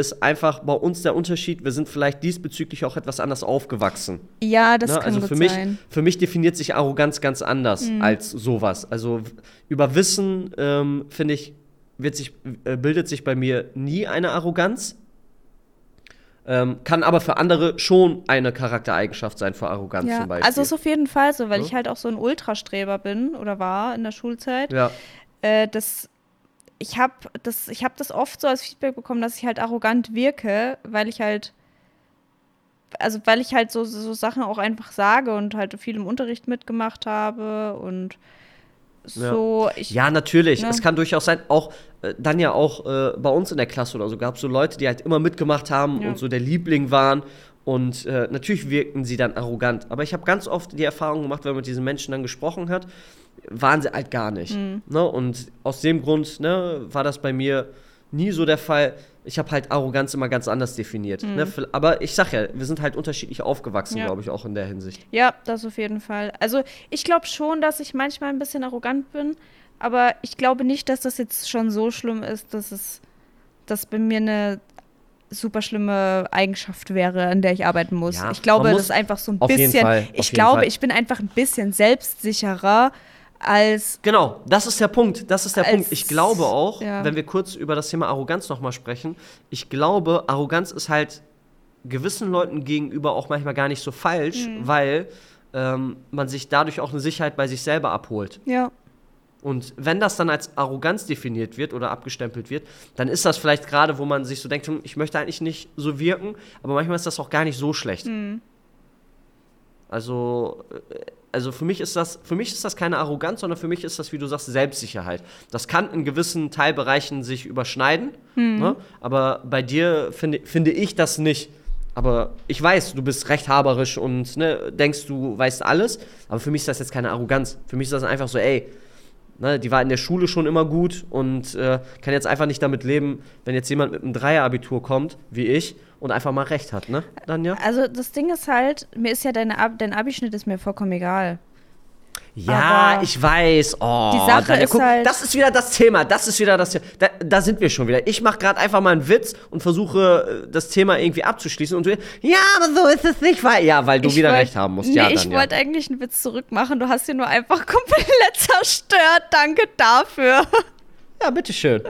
ist einfach bei uns der Unterschied, wir sind vielleicht diesbezüglich auch etwas anders aufgewachsen. Ja, das Ne? kann Also für mich, sein. für mich definiert sich Arroganz ganz anders Mhm. als sowas. Also über Wissen, ähm, finde ich, wird sich, äh, bildet sich bei mir nie eine Arroganz. Ähm, kann aber für andere schon eine Charaktereigenschaft sein für Arroganz Ja, zum Beispiel. also ist auf jeden Fall so, weil Ja. ich halt auch so ein Ultrastreber bin oder war in der Schulzeit. ja. Äh, das, ich habe das, ich hab das oft so als Feedback bekommen, dass ich halt arrogant wirke, weil ich halt, also weil ich halt so, so Sachen auch einfach sage und halt viel im Unterricht mitgemacht habe und so. Ich, Ja, natürlich. Ne? Es kann durchaus sein, auch äh, dann ja auch äh, bei uns in der Klasse oder so gab es so Leute, die halt immer mitgemacht haben Ja. und so der Liebling waren. Und äh, natürlich wirkten sie dann arrogant. Aber ich habe ganz oft die Erfahrung gemacht, wenn man mit diesen Menschen dann gesprochen hat, waren sie halt gar nicht. Mhm. Ne? Und aus dem Grund ne, war das bei mir nie so der Fall. Ich habe halt Arroganz immer ganz anders definiert. Ne? Vil- Aber ich sag ja, wir sind halt unterschiedlich aufgewachsen, Mhm. Ja. glaube ich, auch in der Hinsicht. Ja, das auf jeden Fall. Also ich glaube schon, dass ich manchmal ein bisschen arrogant bin, aber ich glaube nicht, dass das jetzt schon so schlimm ist, dass es dass bei mir eine super schlimme Eigenschaft wäre, an der ich arbeiten muss. Ja, ich glaube, man das muss- ist einfach so ein bisschen. Fall, ich glaube, Fall. ich bin einfach ein bisschen selbstsicherer als Genau, das ist der Punkt. Das ist der Als- Punkt. Ich glaube auch, ja. wenn wir kurz über das Thema Arroganz nochmal sprechen, ich glaube, Arroganz ist halt gewissen Leuten gegenüber auch manchmal gar nicht so falsch, Mhm. weil ähm, man sich dadurch auch eine Sicherheit bei sich selber abholt. ja. Und wenn das dann als Arroganz definiert wird oder abgestempelt wird, dann ist das vielleicht gerade, wo man sich so denkt, hm, ich möchte eigentlich nicht so wirken, aber manchmal ist das auch gar nicht so schlecht. Mhm. Also, äh, also für mich ist das, für mich ist das keine Arroganz, sondern für mich ist das, wie du sagst, Selbstsicherheit. Das kann in gewissen Teilbereichen sich überschneiden, ne? aber bei dir finde, finde ich das nicht. Aber ich weiß, du bist rechthaberisch und ne, denkst, du weißt alles. Aber für mich ist das jetzt keine Arroganz. Für mich ist das einfach so, ey, ne, die war in der Schule schon immer gut und äh, kann jetzt einfach nicht damit leben, wenn jetzt jemand mit einem Dreierabitur kommt, wie ich, und einfach mal recht hat, ne? Dann ja. Also das Ding ist halt, mir ist ja deine Ab dein Abischnitt ist mir vollkommen egal. Ja, Aber ich weiß. Oh, die Sache ist guck, halt- das ist wieder das Thema. Das ist wieder das Thema. Da, da sind wir schon wieder. Ich mache gerade einfach mal einen Witz und versuche äh, das Thema irgendwie abzuschließen. Und du, ja, aber so ist es nicht, weil ja, weil du Ich wieder wollt- recht haben musst. Nee, ja, ich dann, ja. wollte eigentlich einen Witz zurückmachen. Du hast ihn nur einfach komplett zerstört. Danke dafür. ja, bitteschön.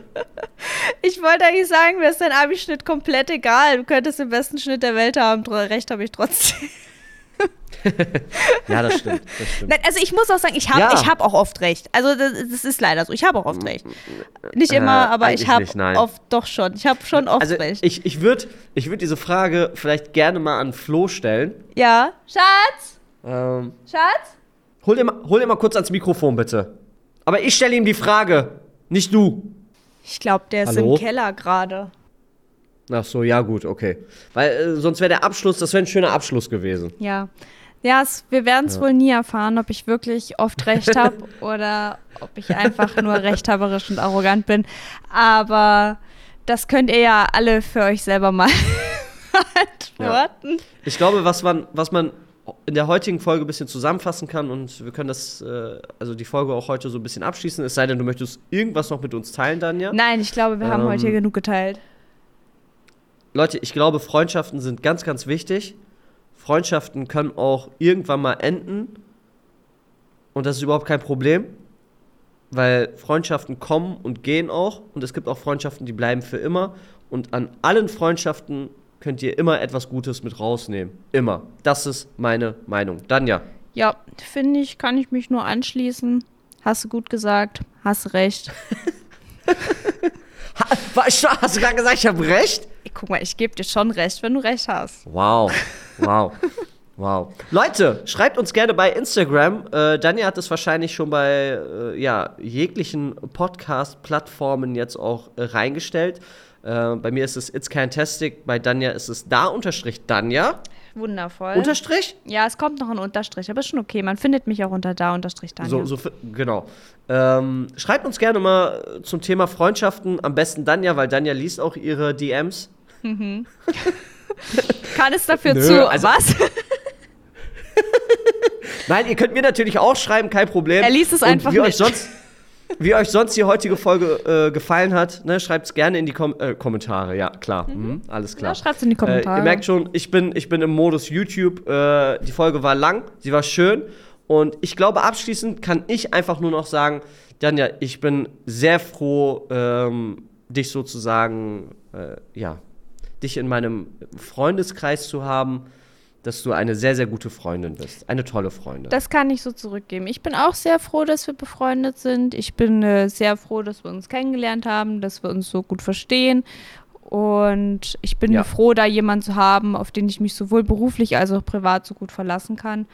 Ich wollte eigentlich sagen, mir ist dein Abi-Schnitt komplett egal. Du könntest den besten Schnitt der Welt haben. Recht habe ich trotzdem. Ja, das stimmt. Das stimmt. Nein, also ich muss auch sagen, ich habe Ja. ich hab auch oft recht. Also das, das ist leider so. Ich habe auch oft recht. Nicht immer, Äh, aber ich habe nicht, nein. oft doch schon. Ich habe schon oft Also recht. ich, ich würde ich würd diese Frage vielleicht gerne mal an Flo stellen. ja. Schatz? Ähm, Schatz? hol, dir mal, hol dir mal kurz ans Mikrofon, bitte. Aber ich stelle ihm die Frage, nicht du. Ich glaube, der ist Hallo? im Keller gerade. Ach so, ja gut, okay. Weil äh, sonst wäre der Abschluss, das wäre ein schöner Abschluss gewesen. Ja. Ja, es, wir werden es wohl nie erfahren, ob ich wirklich oft recht habe oder ob ich einfach nur rechthaberisch und arrogant bin. Aber das könnt ihr ja alle für euch selber mal antworten. Ich glaube, was man, was man in der heutigen Folge ein bisschen zusammenfassen kann und wir können das, äh, also die Folge auch heute so ein bisschen abschließen, es sei denn, du möchtest irgendwas noch mit uns teilen, Danja. Nein, ich glaube, wir haben Ähm, heute hier genug geteilt. Leute, ich glaube, Freundschaften sind ganz, ganz wichtig. Freundschaften können auch irgendwann mal enden und das ist überhaupt kein Problem, weil Freundschaften kommen und gehen auch und es gibt auch Freundschaften, die bleiben für immer und an allen Freundschaften könnt ihr immer etwas Gutes mit rausnehmen. Immer. Das ist meine Meinung. Danja. Ja, finde ich, kann ich mich nur anschließen. Hast du gut gesagt, hast recht. Ha, hast du gerade gesagt, ich habe recht? Guck mal, ich gebe dir schon recht, wenn du recht hast. Wow, wow, wow. Leute, schreibt uns gerne bei Instagram. Äh, Danja hat es wahrscheinlich schon bei äh, ja, jeglichen Podcast-Plattformen jetzt auch äh, reingestellt. Äh, bei mir ist es It's Fantastic, bei Danja ist es da unterstrich Danja. Wundervoll. Unterstrich? ja, es kommt noch ein Unterstrich, aber ist schon okay. Man findet mich auch unter da Unterstrich dann. So, so, genau. Ähm, schreibt uns gerne mal zum Thema Freundschaften. Am besten Danja, weil Danja liest auch ihre DMs. Kann es dafür Nö, zu. also- was? Nein, ihr könnt mir natürlich auch schreiben, kein Problem. Er liest es einfach wie Euch nicht. sonst, wie euch sonst die heutige Folge äh, gefallen hat, ne, schreibt es gerne in die Kom äh, Kommentare. Ja, klar. Mhm. Mhm, alles klar. Ja, schreibt es in die Kommentare. Äh, ihr merkt schon, ich bin, ich bin im Modus YouTube. Äh, die Folge war lang, sie war schön. Und ich glaube, abschließend kann ich einfach nur noch sagen, Janja, ich bin sehr froh, ähm, dich sozusagen, äh, ja, dich in meinem Freundeskreis zu haben dass du eine sehr, sehr gute Freundin bist. Eine tolle Freundin. Das kann ich so zurückgeben. Ich bin auch sehr froh, dass wir befreundet sind. Ich bin äh, sehr froh, dass wir uns kennengelernt haben, dass wir uns so gut verstehen. Und ich bin ja. froh, da jemanden zu haben, auf den ich mich sowohl beruflich als auch privat so gut verlassen kann.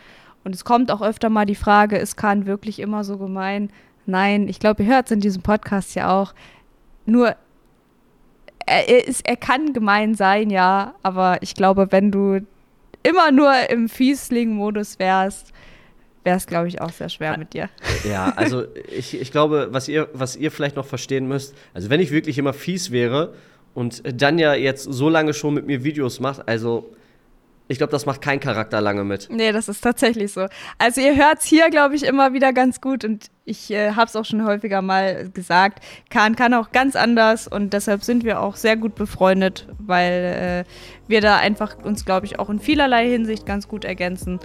Und es kommt auch öfter mal die Frage, ist Kahn wirklich immer so gemein? Nein, ich glaube, ihr hört es in diesem Podcast ja auch. Nur, er, ist, er kann gemein sein, ja, aber ich glaube, wenn du immer nur im Fiesling-Modus wärst, wäre es, glaube ich, auch sehr schwer mit dir. Ja, also ich, ich glaube, was ihr, was ihr vielleicht noch verstehen müsst, also wenn ich wirklich immer fies wäre und dann ja jetzt so lange schon mit mir Videos macht, also ich glaube, das macht kein Charakter lange mit. Nee, das ist tatsächlich so. Also ihr hört es hier, glaube ich, immer wieder ganz gut und ich äh, habe es auch schon häufiger mal gesagt. Kahn kann auch ganz anders und deshalb sind wir auch sehr gut befreundet, weil äh, wir da einfach uns, glaube ich, auch in vielerlei Hinsicht ganz gut ergänzen.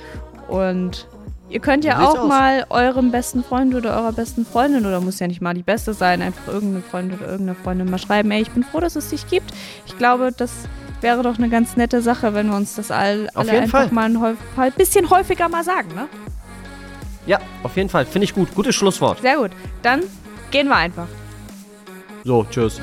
Und ihr könnt ja auch aus. mal eurem besten Freund oder eurer besten Freundin, oder muss ja nicht mal die beste sein, einfach irgendeine Freund oder irgendeine Freundin mal schreiben, ey, ich bin froh, dass es dich gibt. Ich glaube, das wäre doch eine ganz nette Sache, wenn wir uns das all, alle einfach Fall. mal ein, ein bisschen häufiger mal sagen, ne? Ja, auf jeden Fall. Finde ich gut. Gutes Schlusswort. Sehr gut. Dann gehen wir einfach. So, tschüss.